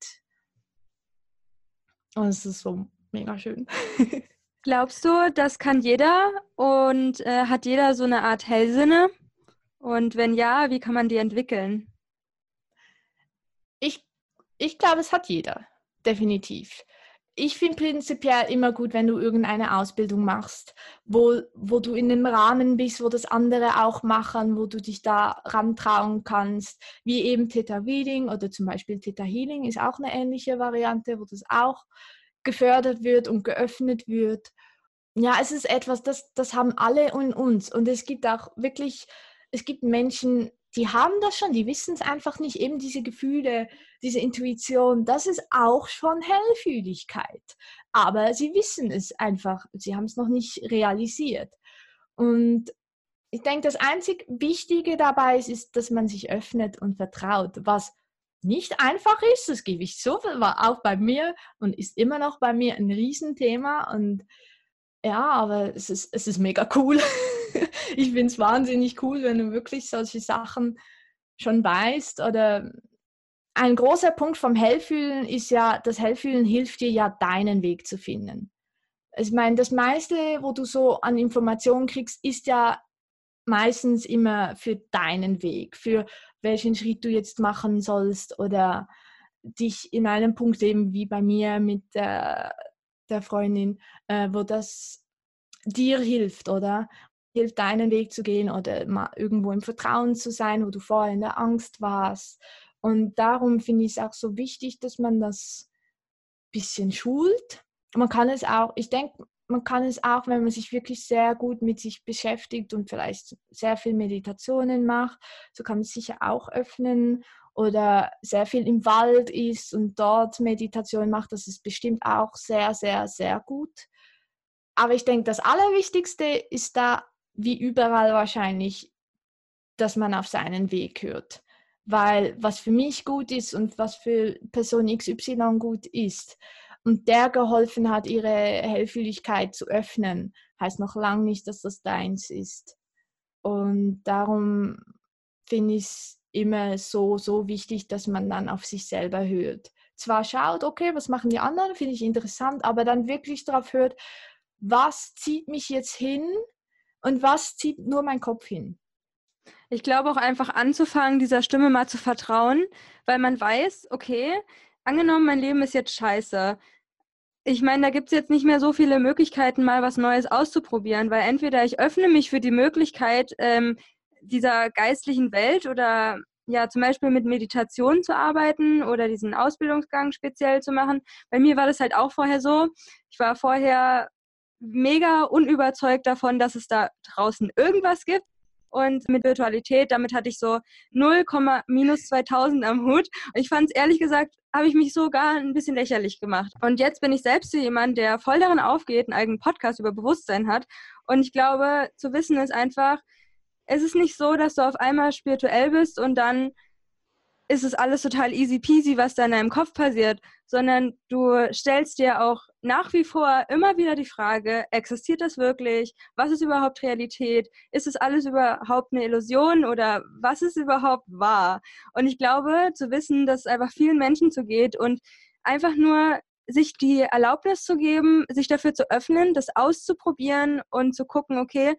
Und es ist so mega schön. Glaubst du, das kann jeder und äh, hat jeder so eine Art Hellsinne? Und wenn ja, wie kann man die entwickeln? Ich glaube, es hat jeder, definitiv. Ich finde prinzipiell immer gut, wenn du irgendeine Ausbildung machst, wo, wo du in einem Rahmen bist, wo das andere auch machen, wo du dich da rantrauen kannst, wie eben Theta Reading oder zum Beispiel Theta Healing ist auch eine ähnliche Variante, wo das auch gefördert wird und geöffnet wird. Ja, es ist etwas, das, das haben alle in uns und es gibt auch wirklich, es gibt Menschen, die haben das schon, die wissen es einfach nicht, eben diese Gefühle, diese Intuition, das ist auch schon Hellfühligkeit. Aber sie wissen es einfach, sie haben es noch nicht realisiert. Und ich denke, das einzig Wichtige dabei ist, ist, dass man sich öffnet und vertraut, was nicht einfach ist, das gebe ich so, war auch bei mir und ist immer noch bei mir ein Riesenthema und ja, aber es ist, es ist mega cool. ich finde es wahnsinnig cool, wenn du wirklich solche Sachen schon weißt. Oder ein großer Punkt vom Hellfühlen ist ja, das Hellfühlen hilft dir ja, deinen Weg zu finden. Ich meine, das meiste, wo du so an Informationen kriegst, ist ja meistens immer für deinen Weg, für welchen Schritt du jetzt machen sollst oder dich in einem Punkt eben wie bei mir mit der, der Freundin, äh, wo das dir hilft oder hilft, deinen Weg zu gehen oder mal irgendwo im Vertrauen zu sein, wo du vorher in der Angst warst. Und darum finde ich es auch so wichtig, dass man das ein bisschen schult. Man kann es auch, ich denke, man kann es auch, wenn man sich wirklich sehr gut mit sich beschäftigt und vielleicht sehr viel Meditationen macht, so kann man es sicher auch öffnen oder sehr viel im Wald ist und dort Meditation macht, das ist bestimmt auch sehr, sehr, sehr gut. Aber ich denke, das Allerwichtigste ist da, wie überall wahrscheinlich, dass man auf seinen Weg hört. Weil was für mich gut ist und was für Person XY gut ist und der geholfen hat, ihre Hellfühligkeit zu öffnen, heißt noch lange nicht, dass das deins ist. Und darum finde ich es immer so, so wichtig, dass man dann auf sich selber hört. Zwar schaut, okay, was machen die anderen, finde ich interessant, aber dann wirklich darauf hört, was zieht mich jetzt hin und was zieht nur mein Kopf hin. Ich glaube auch einfach anzufangen, dieser Stimme mal zu vertrauen, weil man weiß, okay, angenommen, mein Leben ist jetzt scheiße. Ich meine, da gibt es jetzt nicht mehr so viele Möglichkeiten, mal was Neues auszuprobieren, weil entweder ich öffne mich für die Möglichkeit ähm, dieser geistlichen Welt oder ja, zum Beispiel mit Meditation zu arbeiten oder diesen Ausbildungsgang speziell zu machen. Bei mir war das halt auch vorher so. Ich war vorher mega unüberzeugt davon, dass es da draußen irgendwas gibt. Und mit Virtualität, damit hatte ich so 0, minus 2000 am Hut. Und ich fand es ehrlich gesagt, habe ich mich sogar ein bisschen lächerlich gemacht. Und jetzt bin ich selbst jemand, der voll darin aufgeht, einen eigenen Podcast über Bewusstsein hat. Und ich glaube, zu wissen ist einfach, es ist nicht so, dass du auf einmal spirituell bist und dann ist es alles total easy peasy, was da in deinem Kopf passiert, sondern du stellst dir auch nach wie vor immer wieder die Frage, existiert das wirklich? Was ist überhaupt Realität? Ist es alles überhaupt eine Illusion oder was ist überhaupt wahr? Und ich glaube, zu wissen, dass es einfach vielen Menschen so geht und einfach nur sich die Erlaubnis zu geben, sich dafür zu öffnen, das auszuprobieren und zu gucken, okay,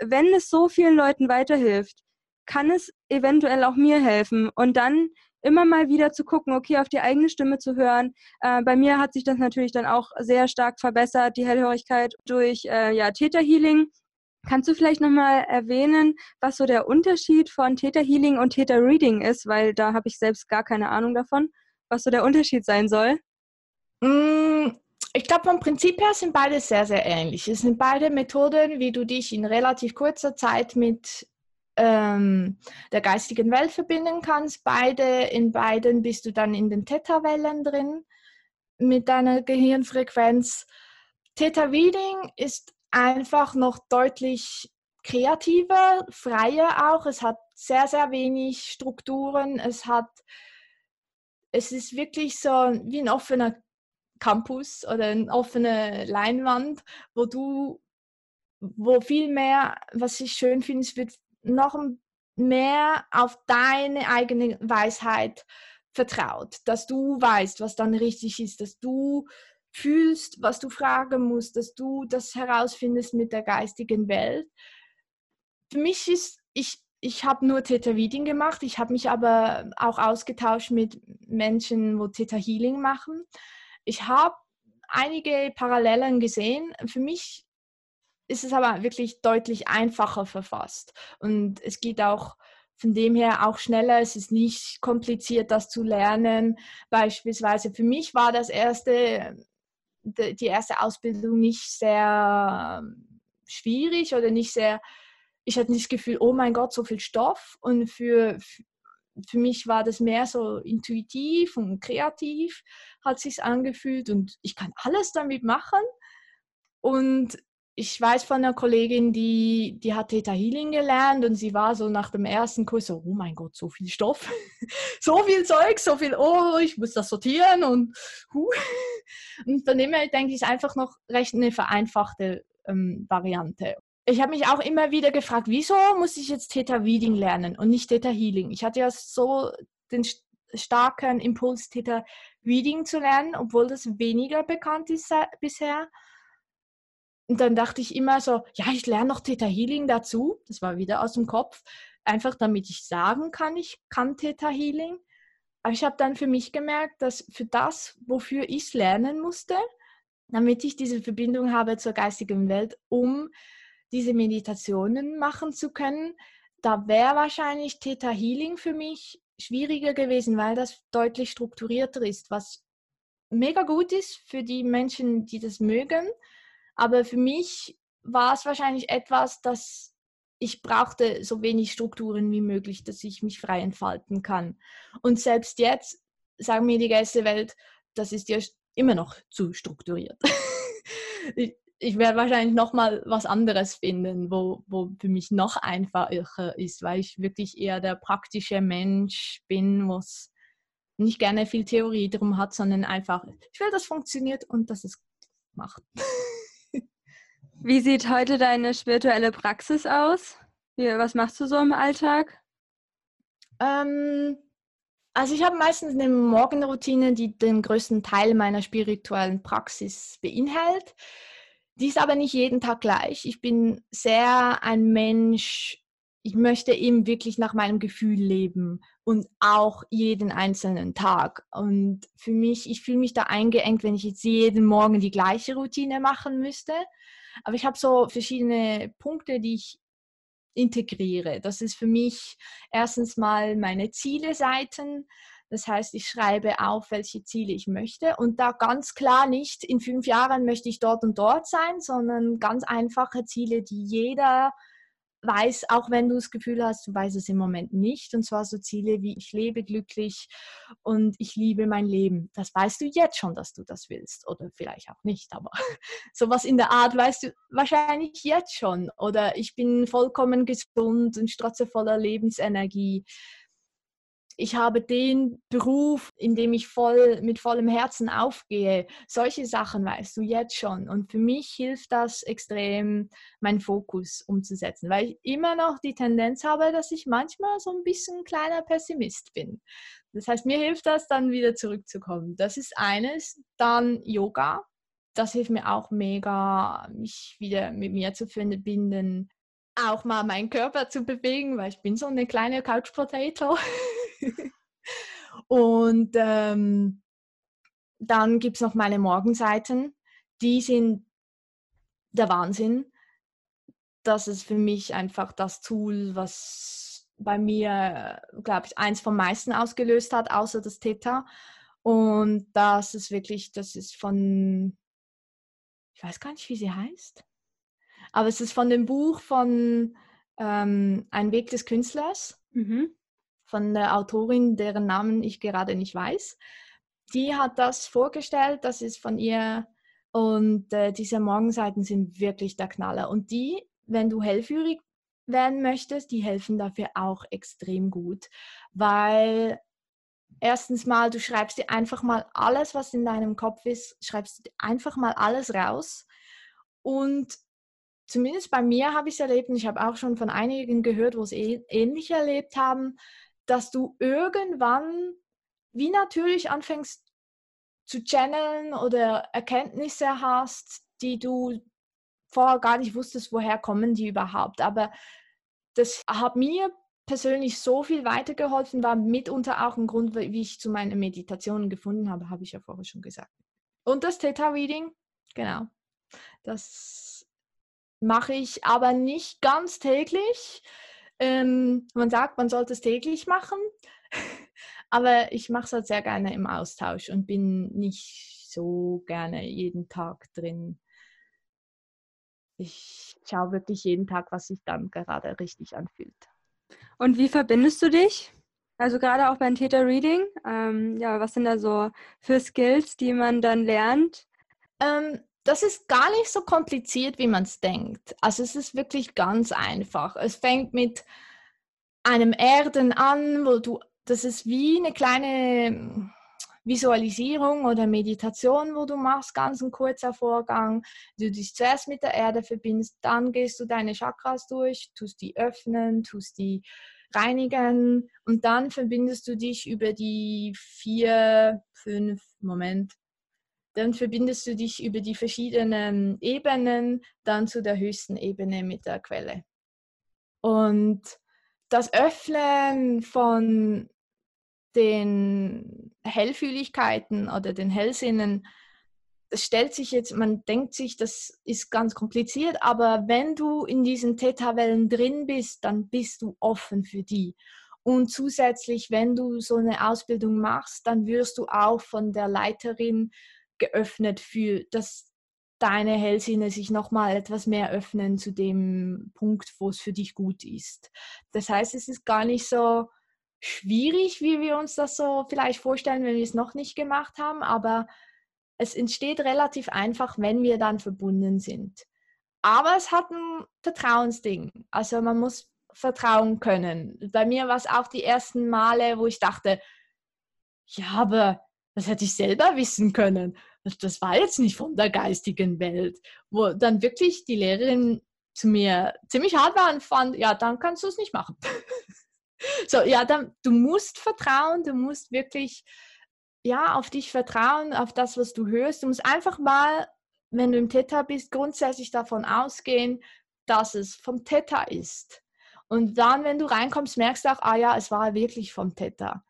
wenn es so vielen Leuten weiterhilft, kann es eventuell auch mir helfen. Und dann immer mal wieder zu gucken, okay, auf die eigene Stimme zu hören. Äh, bei mir hat sich das natürlich dann auch sehr stark verbessert, die Hellhörigkeit durch äh, ja, Theta. Kannst du vielleicht nochmal erwähnen, was so der Unterschied von Theta Healing und Theta Reading ist? Weil da habe ich selbst gar keine Ahnung davon, was so der Unterschied sein soll. Mm, ich glaube, vom Prinzip her sind beide sehr, sehr ähnlich. Es sind beide Methoden, wie du dich in relativ kurzer Zeit mit ähm, der geistigen Welt verbinden kannst. Beide, in beiden bist du dann in den Theta-Wellen drin mit deiner Gehirnfrequenz. Theta Reading ist einfach noch deutlich kreativer, freier auch. Es hat sehr, sehr wenig Strukturen. Es hat, es ist wirklich so wie ein offener Campus oder eine offene Leinwand, wo du, wo viel mehr, was ich schön finde, es wird noch mehr auf deine eigene Weisheit vertraut, dass du weißt, was dann richtig ist, dass du fühlst, was du fragen musst, dass du das herausfindest mit der geistigen Welt. Für mich ist, ich, ich habe nur Theta Reading gemacht, ich habe mich aber auch ausgetauscht mit Menschen, wo Theta Healing machen. Ich habe einige Parallelen gesehen. Für mich ist es aber wirklich deutlich einfacher verfasst. Und es geht auch von dem her auch schneller. Es ist nicht kompliziert, das zu lernen. Beispielsweise für mich war das erste, die erste Ausbildung nicht sehr ähm, schwierig oder nicht sehr, ich hatte nicht das Gefühl, oh mein Gott, so viel Stoff. Und für, für mich war das mehr so intuitiv und kreativ, hat sich angefühlt und ich kann alles damit machen. Und ich weiß von einer Kollegin, die, die hat Theta Healing gelernt und sie war so nach dem ersten Kurs so, oh mein Gott, so viel Stoff, so viel Zeug, so viel, oh, ich muss das sortieren und huh. Und von dem her denke ich, ist einfach noch recht eine vereinfachte Variante. Ich habe mich auch immer wieder gefragt, wieso muss ich jetzt Theta Reading lernen und nicht Theta Healing? Ich hatte ja so den starken Impuls, Theta Reading zu lernen, obwohl das weniger bekannt ist bisher. Und dann dachte ich immer so, ja, ich lerne noch Theta Healing dazu. Das war wieder aus dem Kopf. Einfach damit ich sagen kann, ich kann Theta Healing. Aber ich habe dann für mich gemerkt, dass für das, wofür ich es lernen musste, damit ich diese Verbindung habe zur geistigen Welt, um diese Meditationen machen zu können, da wäre wahrscheinlich Theta Healing für mich schwieriger gewesen, weil das deutlich strukturierter ist, was mega gut ist für die Menschen, die das mögen. Aber für mich war es wahrscheinlich etwas, das ich brauchte so wenig Strukturen wie möglich, dass ich mich frei entfalten kann. Und selbst jetzt sagen mir die Gästewelt, das ist ja immer noch zu strukturiert. ich, ich werde wahrscheinlich noch mal was anderes finden, wo, wo für mich noch einfacher ist, weil ich wirklich eher der praktische Mensch bin, wo es nicht gerne viel Theorie drum hat, sondern einfach, ich will, dass es funktioniert und dass es macht. Wie sieht heute deine spirituelle Praxis aus? Wie, was machst du so im Alltag? Ähm, also ich habe meistens eine Morgenroutine, die den größten Teil meiner spirituellen Praxis beinhaltet. Die ist aber nicht jeden Tag gleich. Ich bin sehr ein Mensch, ich möchte eben wirklich nach meinem Gefühl leben und auch jeden einzelnen Tag. Und für mich, ich fühle mich da eingeengt, wenn ich jetzt jeden Morgen die gleiche Routine machen müsste. Aber ich habe so verschiedene Punkte, die ich integriere. Das ist für mich erstens mal meine Ziele-Seiten. Das heißt, ich schreibe auf, welche Ziele ich möchte und da ganz klar nicht, in fünf Jahren möchte ich dort und dort sein, sondern ganz einfache Ziele, die jeder weiß, auch wenn du das Gefühl hast, du weißt es im Moment nicht. Und zwar so Ziele wie ich lebe glücklich und ich liebe mein Leben. Das weißt du jetzt schon, dass du das willst. Oder vielleicht auch nicht, aber sowas in der Art weißt du wahrscheinlich jetzt schon. Oder ich bin vollkommen gesund und strotze voller Lebensenergie ich habe den Beruf, in dem ich voll mit vollem Herzen aufgehe. Solche Sachen weißt du jetzt schon. Und für mich hilft das extrem, meinen Fokus umzusetzen, weil ich immer noch die Tendenz habe, dass ich manchmal so ein bisschen ein kleiner Pessimist bin. Das heißt, mir hilft das dann wieder zurückzukommen. Das ist eines. Dann Yoga. Das hilft mir auch mega, mich wieder mit mir zu verbinden auch mal meinen Körper zu bewegen, weil ich bin so eine kleine Couch Potato. und ähm, dann gibt es noch meine Morgenseiten. Die sind der Wahnsinn. Das ist für mich einfach das Tool, was bei mir, glaube ich, eins vom meisten ausgelöst hat, außer das Theta. Und das ist wirklich, das ist von, ich weiß gar nicht, wie sie heißt, aber es ist von dem Buch von ähm, Ein Weg des Künstlers. Mhm von der Autorin, deren Namen ich gerade nicht weiß. Die hat das vorgestellt, das ist von ihr und äh, diese Morgenseiten sind wirklich der Knaller. Und die, wenn du hellführig werden möchtest, die helfen dafür auch extrem gut, weil erstens mal, du schreibst dir einfach mal alles, was in deinem Kopf ist, schreibst dir einfach mal alles raus und zumindest bei mir habe ich es erlebt und ich habe auch schon von einigen gehört, wo es ähnlich erlebt haben, dass du irgendwann wie natürlich anfängst zu channeln oder Erkenntnisse hast, die du vorher gar nicht wusstest, woher kommen die überhaupt. Aber das hat mir persönlich so viel weitergeholfen, war mitunter auch ein Grund, wie ich zu meinen Meditationen gefunden habe, habe ich ja vorher schon gesagt. Und das Theta Reading, genau. Das mache ich aber nicht ganz täglich. Ähm, man sagt, man sollte es täglich machen, aber ich mache es halt sehr gerne im Austausch und bin nicht so gerne jeden Tag drin. Ich schaue wirklich jeden Tag, was sich dann gerade richtig anfühlt. Und wie verbindest du dich? Also gerade auch beim Theta Reading. Ähm, ja, was sind da so für Skills, die man dann lernt? Ähm, das ist gar nicht so kompliziert, wie man es denkt. Also es ist wirklich ganz einfach. Es fängt mit einem Erden an, wo du, das ist wie eine kleine, Visualisierung oder Meditation, wo du machst, ganz ein kurzer Vorgang. Du dich zuerst mit der Erde verbindest, dann gehst du deine Chakras durch, tust die öffnen, tust die reinigen und dann verbindest du dich über die vier, fünf, Moment, dann verbindest du dich über die verschiedenen Ebenen dann zu der höchsten Ebene mit der Quelle. Und das Öffnen von den Hellfühligkeiten oder den Hellsinnen, das stellt sich jetzt, man denkt sich, das ist ganz kompliziert, aber wenn du in diesen Theta-Wellen drin bist, dann bist du offen für die. Und zusätzlich, wenn du so eine Ausbildung machst, dann wirst du auch von der Leiterin geöffnet für, dass deine Hellsinne sich nochmal etwas mehr öffnen zu dem Punkt, wo es für dich gut ist. Das heißt, es ist gar nicht so schwierig, wie wir uns das so vielleicht vorstellen, wenn wir es noch nicht gemacht haben, aber es entsteht relativ einfach, wenn wir dann verbunden sind. Aber es hat ein Vertrauensding. Also man muss vertrauen können. Bei mir war es auch die ersten Male, wo ich dachte, ja, aber das hätte ich selber wissen können das war jetzt nicht von der geistigen Welt, wo dann wirklich die Lehrerin zu mir ziemlich hart war und fand, ja, dann kannst du es nicht machen. so, ja, dann, du musst vertrauen, du musst wirklich, ja, auf dich vertrauen, auf das, was du hörst. Du musst einfach mal, wenn du im Theta bist, grundsätzlich davon ausgehen, dass es vom Theta ist. Und dann, wenn du reinkommst, merkst du auch, ah ja, es war wirklich vom Theta.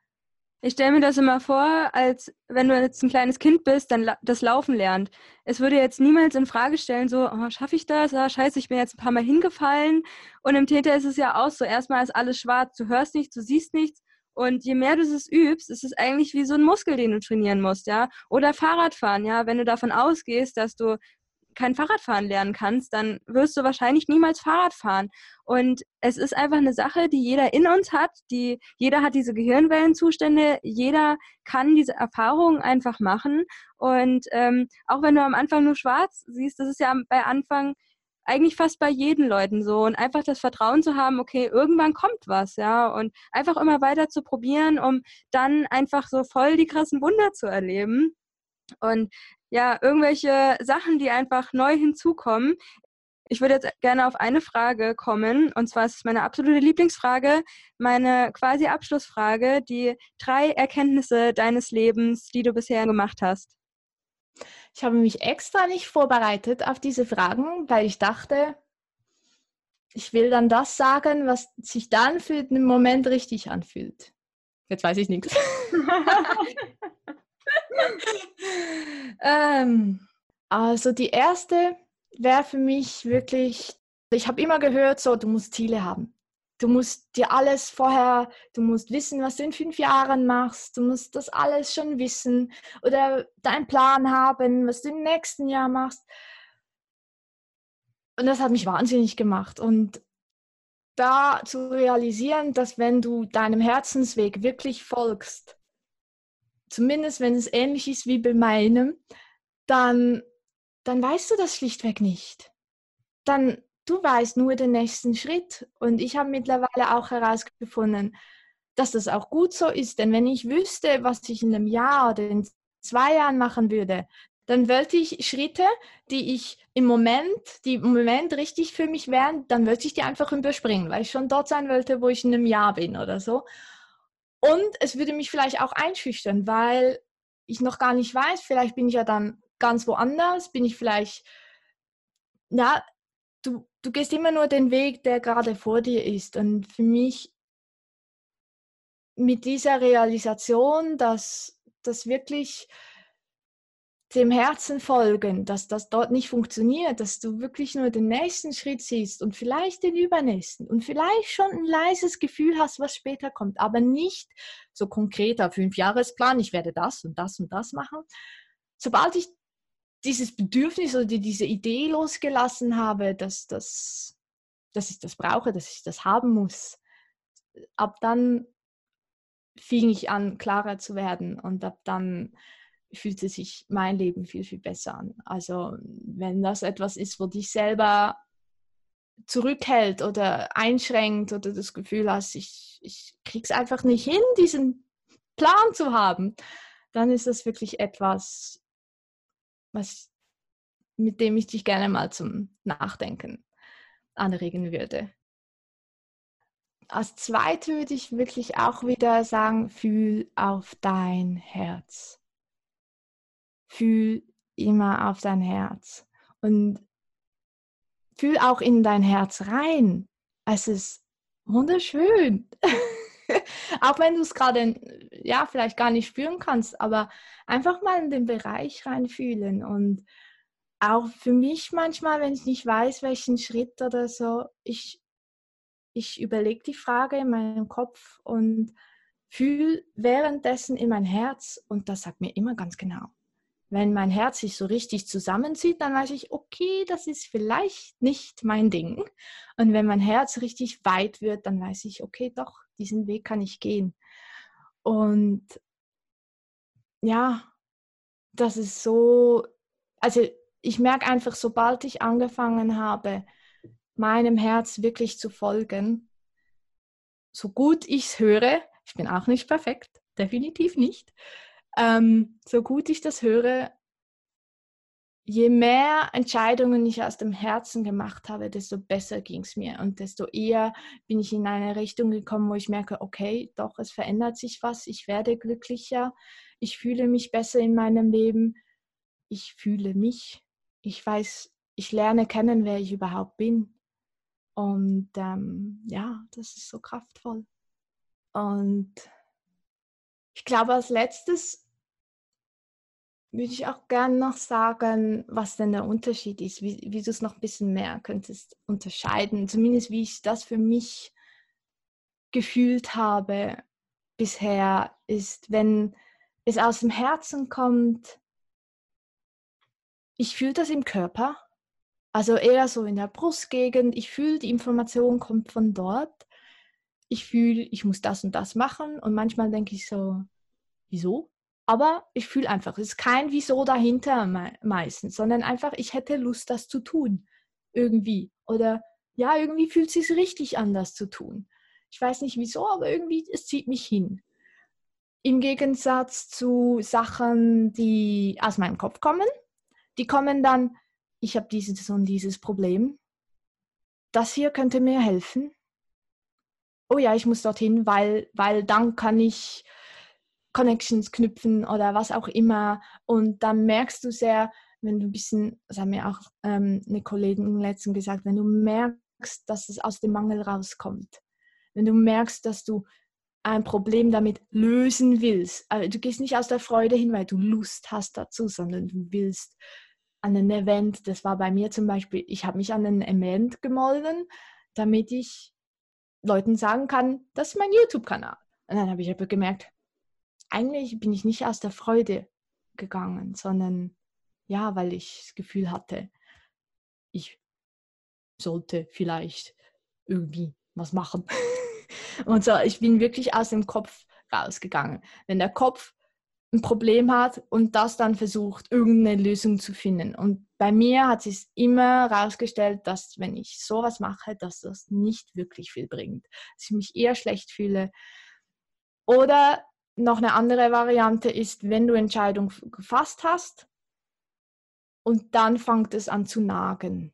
Ich stelle mir das immer vor, als wenn du jetzt ein kleines Kind bist, dann das Laufen lernt. Es würde jetzt niemals in Frage stellen, so, oh, schaffe ich das? Ah, scheiße, ich bin jetzt ein paar Mal hingefallen. Und im Täter ist es ja auch so, erstmal ist alles schwarz, du hörst nichts, du siehst nichts. Und je mehr du es übst, ist es eigentlich wie so ein Muskel, den du trainieren musst, ja. Oder Fahrradfahren, ja. Wenn du davon ausgehst, dass du kein Fahrradfahren lernen kannst, dann wirst du wahrscheinlich niemals Fahrrad fahren. Und es ist einfach eine Sache, die jeder in uns hat, die jeder hat diese Gehirnwellenzustände, jeder kann diese Erfahrungen einfach machen. Und ähm, auch wenn du am Anfang nur schwarz siehst, das ist ja bei Anfang eigentlich fast bei jedem Leuten so und einfach das Vertrauen zu haben, okay, irgendwann kommt was, ja, und einfach immer weiter zu probieren, um dann einfach so voll die krassen Wunder zu erleben. Und ja, irgendwelche Sachen, die einfach neu hinzukommen. Ich würde jetzt gerne auf eine Frage kommen, und zwar ist es meine absolute Lieblingsfrage, meine quasi Abschlussfrage, die drei Erkenntnisse deines Lebens, die du bisher gemacht hast. Ich habe mich extra nicht vorbereitet auf diese Fragen, weil ich dachte, ich will dann das sagen, was sich dann für den Moment richtig anfühlt. Jetzt weiß ich nichts. ähm, also die erste wäre für mich wirklich, ich habe immer gehört, so, du musst Ziele haben. Du musst dir alles vorher, du musst wissen, was du in fünf Jahren machst. Du musst das alles schon wissen oder deinen Plan haben, was du im nächsten Jahr machst. Und das hat mich wahnsinnig gemacht. Und da zu realisieren, dass wenn du deinem Herzensweg wirklich folgst, zumindest wenn es ähnlich ist wie bei meinem, dann, dann weißt du das schlichtweg nicht. Dann, du weißt nur den nächsten Schritt. Und ich habe mittlerweile auch herausgefunden, dass das auch gut so ist. Denn wenn ich wüsste, was ich in einem Jahr oder in zwei Jahren machen würde, dann wollte ich Schritte, die ich im Moment, die im Moment richtig für mich wären, dann wollte ich die einfach überspringen, weil ich schon dort sein wollte, wo ich in einem Jahr bin oder so. Und es würde mich vielleicht auch einschüchtern, weil ich noch gar nicht weiß, vielleicht bin ich ja dann ganz woanders, bin ich vielleicht, ja, du, du gehst immer nur den Weg, der gerade vor dir ist. Und für mich mit dieser Realisation, dass das wirklich dem Herzen folgen, dass das dort nicht funktioniert, dass du wirklich nur den nächsten Schritt siehst und vielleicht den übernächsten und vielleicht schon ein leises Gefühl hast, was später kommt, aber nicht so konkreter Fünfjahresplan, ich werde das und das und das machen. Sobald ich dieses Bedürfnis oder diese Idee losgelassen habe, dass, das, dass ich das brauche, dass ich das haben muss, ab dann fing ich an, klarer zu werden und ab dann fühlte sich mein Leben viel, viel besser an. Also wenn das etwas ist, wo dich selber zurückhält oder einschränkt oder das Gefühl hast, ich, ich krieg's einfach nicht hin, diesen Plan zu haben, dann ist das wirklich etwas, was, mit dem ich dich gerne mal zum Nachdenken anregen würde. Als zweite würde ich wirklich auch wieder sagen, fühl auf dein Herz. Fühl immer auf dein Herz. Und fühl auch in dein Herz rein. Es ist wunderschön. auch wenn du es gerade, ja, vielleicht gar nicht spüren kannst, aber einfach mal in den Bereich reinfühlen. Und auch für mich manchmal, wenn ich nicht weiß, welchen Schritt oder so, ich ich überlege die Frage in meinem Kopf und fühle währenddessen in mein Herz und das sagt mir immer ganz genau. Wenn mein Herz sich so richtig zusammenzieht, dann weiß ich, okay, das ist vielleicht nicht mein Ding. Und wenn mein Herz richtig weit wird, dann weiß ich, okay, doch, diesen Weg kann ich gehen. Und ja, das ist so, also ich merke einfach, sobald ich angefangen habe, meinem Herz wirklich zu folgen. So gut ich es höre, ich bin auch nicht perfekt, definitiv nicht. Ähm, so gut ich das höre, je mehr Entscheidungen ich aus dem Herzen gemacht habe, desto besser ging es mir und desto eher bin ich in eine Richtung gekommen, wo ich merke, okay, doch, es verändert sich was, ich werde glücklicher, ich fühle mich besser in meinem Leben, ich fühle mich, ich weiß, ich lerne kennen, wer ich überhaupt bin. Und ähm, ja, das ist so kraftvoll. Und ich glaube, als letztes würde ich auch gerne noch sagen, was denn der Unterschied ist, wie, wie du es noch ein bisschen mehr könntest unterscheiden, zumindest wie ich das für mich gefühlt habe bisher, ist, wenn es aus dem Herzen kommt, ich fühle das im Körper, also eher so in der Brustgegend. Ich fühle, die Information kommt von dort. Ich fühle, ich muss das und das machen. Und manchmal denke ich so, wieso? Aber ich fühle einfach, es ist kein Wieso dahinter me meistens, sondern einfach, ich hätte Lust, das zu tun. Irgendwie. Oder ja, irgendwie fühlt es sich richtig an, das zu tun. Ich weiß nicht wieso, aber irgendwie, es zieht mich hin. Im Gegensatz zu Sachen, die aus meinem Kopf kommen, die kommen dann ich habe dieses und dieses Problem. Das hier könnte mir helfen. Oh ja, ich muss dorthin, weil, weil dann kann ich Connections knüpfen oder was auch immer. Und dann merkst du sehr, wenn du ein bisschen, das hat mir auch ähm, eine Kollegin letztens gesagt, wenn du merkst, dass es aus dem Mangel rauskommt, wenn du merkst, dass du ein Problem damit lösen willst, also du gehst nicht aus der Freude hin, weil du Lust hast dazu, sondern du willst an ein Event, das war bei mir zum Beispiel, ich habe mich an ein Event gemolden, damit ich Leuten sagen kann, das ist mein YouTube-Kanal. Und dann habe ich aber gemerkt, eigentlich bin ich nicht aus der Freude gegangen, sondern ja, weil ich das Gefühl hatte, ich sollte vielleicht irgendwie was machen. Und so, ich bin wirklich aus dem Kopf rausgegangen. Wenn der Kopf ein Problem hat und das dann versucht, irgendeine Lösung zu finden. Und bei mir hat sich immer herausgestellt, dass wenn ich sowas mache, dass das nicht wirklich viel bringt. Dass ich mich eher schlecht fühle. Oder noch eine andere Variante ist, wenn du Entscheidung gefasst hast und dann fängt es an zu nagen.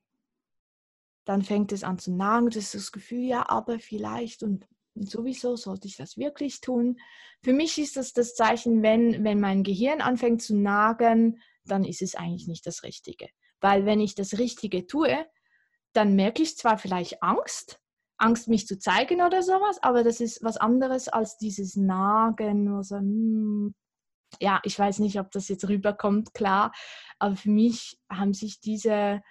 Dann fängt es an zu nagen, das ist das Gefühl, ja, aber vielleicht und sowieso sollte ich das wirklich tun. Für mich ist das das Zeichen, wenn, wenn mein Gehirn anfängt zu nagen, dann ist es eigentlich nicht das Richtige. Weil wenn ich das Richtige tue, dann merke ich zwar vielleicht Angst, Angst, mich zu zeigen oder sowas, aber das ist was anderes als dieses Nagen, wo so, hm, ja, ich weiß nicht, ob das jetzt rüberkommt, klar, aber für mich haben sich diese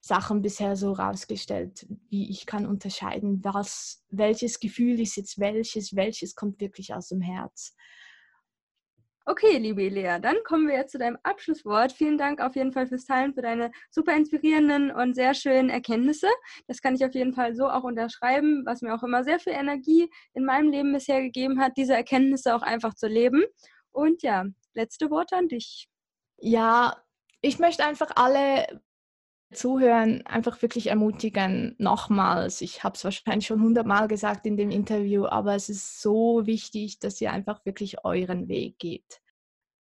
Sachen bisher so rausgestellt, wie ich kann unterscheiden, was, welches Gefühl ist jetzt welches, welches kommt wirklich aus dem Herz. Okay, liebe Lea, dann kommen wir jetzt zu deinem Abschlusswort. Vielen Dank auf jeden Fall fürs Teilen, für deine super inspirierenden und sehr schönen Erkenntnisse. Das kann ich auf jeden Fall so auch unterschreiben, was mir auch immer sehr viel Energie in meinem Leben bisher gegeben hat, diese Erkenntnisse auch einfach zu leben. Und ja, letzte Worte an dich. Ja, ich möchte einfach alle Zuhören einfach wirklich ermutigen, nochmals. Ich habe es wahrscheinlich schon hundertmal gesagt in dem Interview, aber es ist so wichtig, dass ihr einfach wirklich euren Weg geht.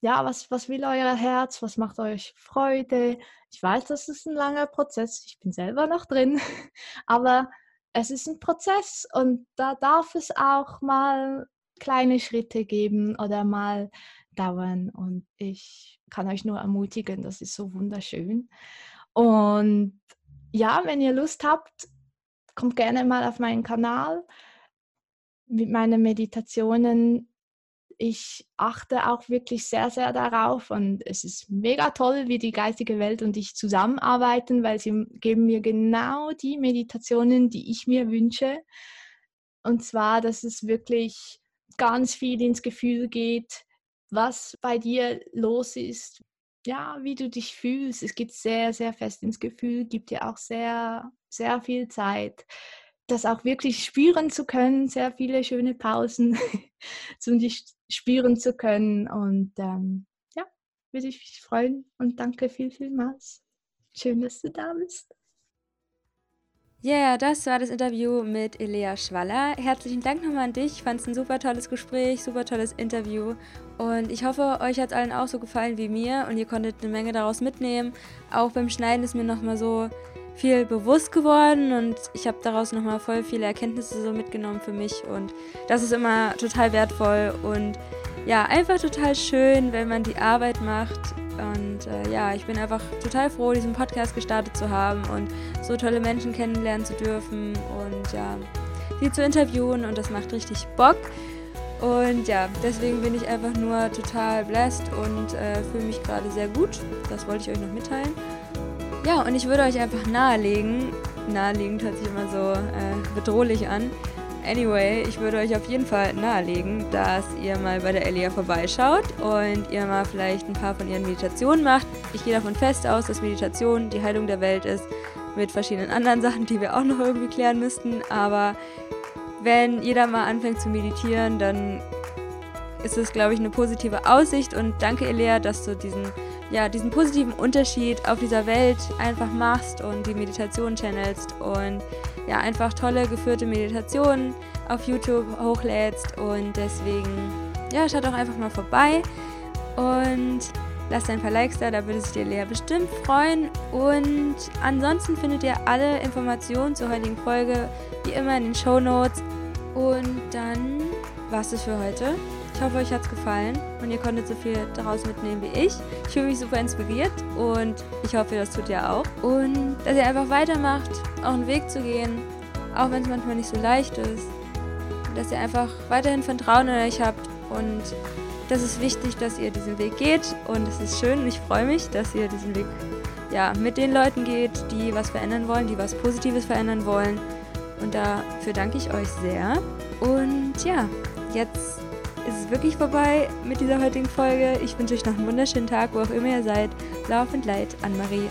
ja, was, was will euer Herz, was macht euch Freude. Ich weiß, das ist ein langer Prozess, ich bin selber noch drin, aber es ist ein Prozess und da darf es auch mal kleine Schritte geben oder mal dauern und ich kann euch nur ermutigen, das ist so wunderschön. Und ja, wenn ihr Lust habt, kommt gerne mal auf meinen Kanal mit meinen Meditationen ich achte auch wirklich sehr, sehr darauf und es ist mega toll, wie die geistige Welt und ich zusammenarbeiten, weil sie geben mir genau die Meditationen, die ich mir wünsche. Und zwar, dass es wirklich ganz viel ins Gefühl geht, was bei dir los ist, ja, wie du dich fühlst. Es geht sehr, sehr fest ins Gefühl, gibt dir auch sehr, sehr viel Zeit das auch wirklich spüren zu können, sehr viele schöne Pausen, um dich spüren zu können. Und ähm, ja, würde ich mich freuen und danke viel, vielmals. Schön, dass du da bist. Ja, yeah, das war das Interview mit Elea Schwaller. Herzlichen Dank nochmal an dich. Ich fand es ein super tolles Gespräch, super tolles Interview. Und ich hoffe, euch hat es allen auch so gefallen wie mir und ihr konntet eine Menge daraus mitnehmen. Auch beim Schneiden ist mir nochmal so viel bewusst geworden und ich habe daraus nochmal voll viele Erkenntnisse so mitgenommen für mich und das ist immer total wertvoll und ja, einfach total schön, wenn man die Arbeit macht und äh, ja, ich bin einfach total froh, diesen Podcast gestartet zu haben und so tolle Menschen kennenlernen zu dürfen und ja, sie zu interviewen und das macht richtig Bock. Und ja, deswegen bin ich einfach nur total blessed und äh, fühle mich gerade sehr gut. Das wollte ich euch noch mitteilen. Ja, und ich würde euch einfach nahelegen, nahelegend hört sich immer so äh, bedrohlich an. Anyway, ich würde euch auf jeden Fall nahelegen, dass ihr mal bei der Elia vorbeischaut und ihr mal vielleicht ein paar von ihren Meditationen macht. Ich gehe davon fest aus, dass Meditation die Heilung der Welt ist, mit verschiedenen anderen Sachen, die wir auch noch irgendwie klären müssten. Aber wenn jeder mal anfängt zu meditieren, dann ist es, glaube ich, eine positive Aussicht. Und danke, Elia, dass du diesen ja, diesen positiven Unterschied auf dieser Welt einfach machst und die Meditation channelst und ja, einfach tolle geführte Meditationen auf YouTube hochlädst und deswegen, ja, schaut doch einfach mal vorbei und lasst ein paar Likes da, da würde sich dir Lea bestimmt freuen und ansonsten findet ihr alle Informationen zur heutigen Folge wie immer in den Show Notes und dann war es für heute. Ich hoffe, euch hat es gefallen und ihr konntet so viel daraus mitnehmen wie ich. Ich fühle mich super inspiriert und ich hoffe, das tut ihr auch. Und dass ihr einfach weitermacht, auch einen Weg zu gehen, auch wenn es manchmal nicht so leicht ist. Dass ihr einfach weiterhin Vertrauen in euch habt und das ist wichtig, dass ihr diesen Weg geht und es ist schön und ich freue mich, dass ihr diesen Weg ja, mit den Leuten geht, die was verändern wollen, die was Positives verändern wollen. Und dafür danke ich euch sehr. Und ja, jetzt ist es wirklich vorbei mit dieser heutigen Folge. Ich wünsche euch noch einen wunderschönen Tag, wo auch immer ihr seid. And Light, Anne-Marie.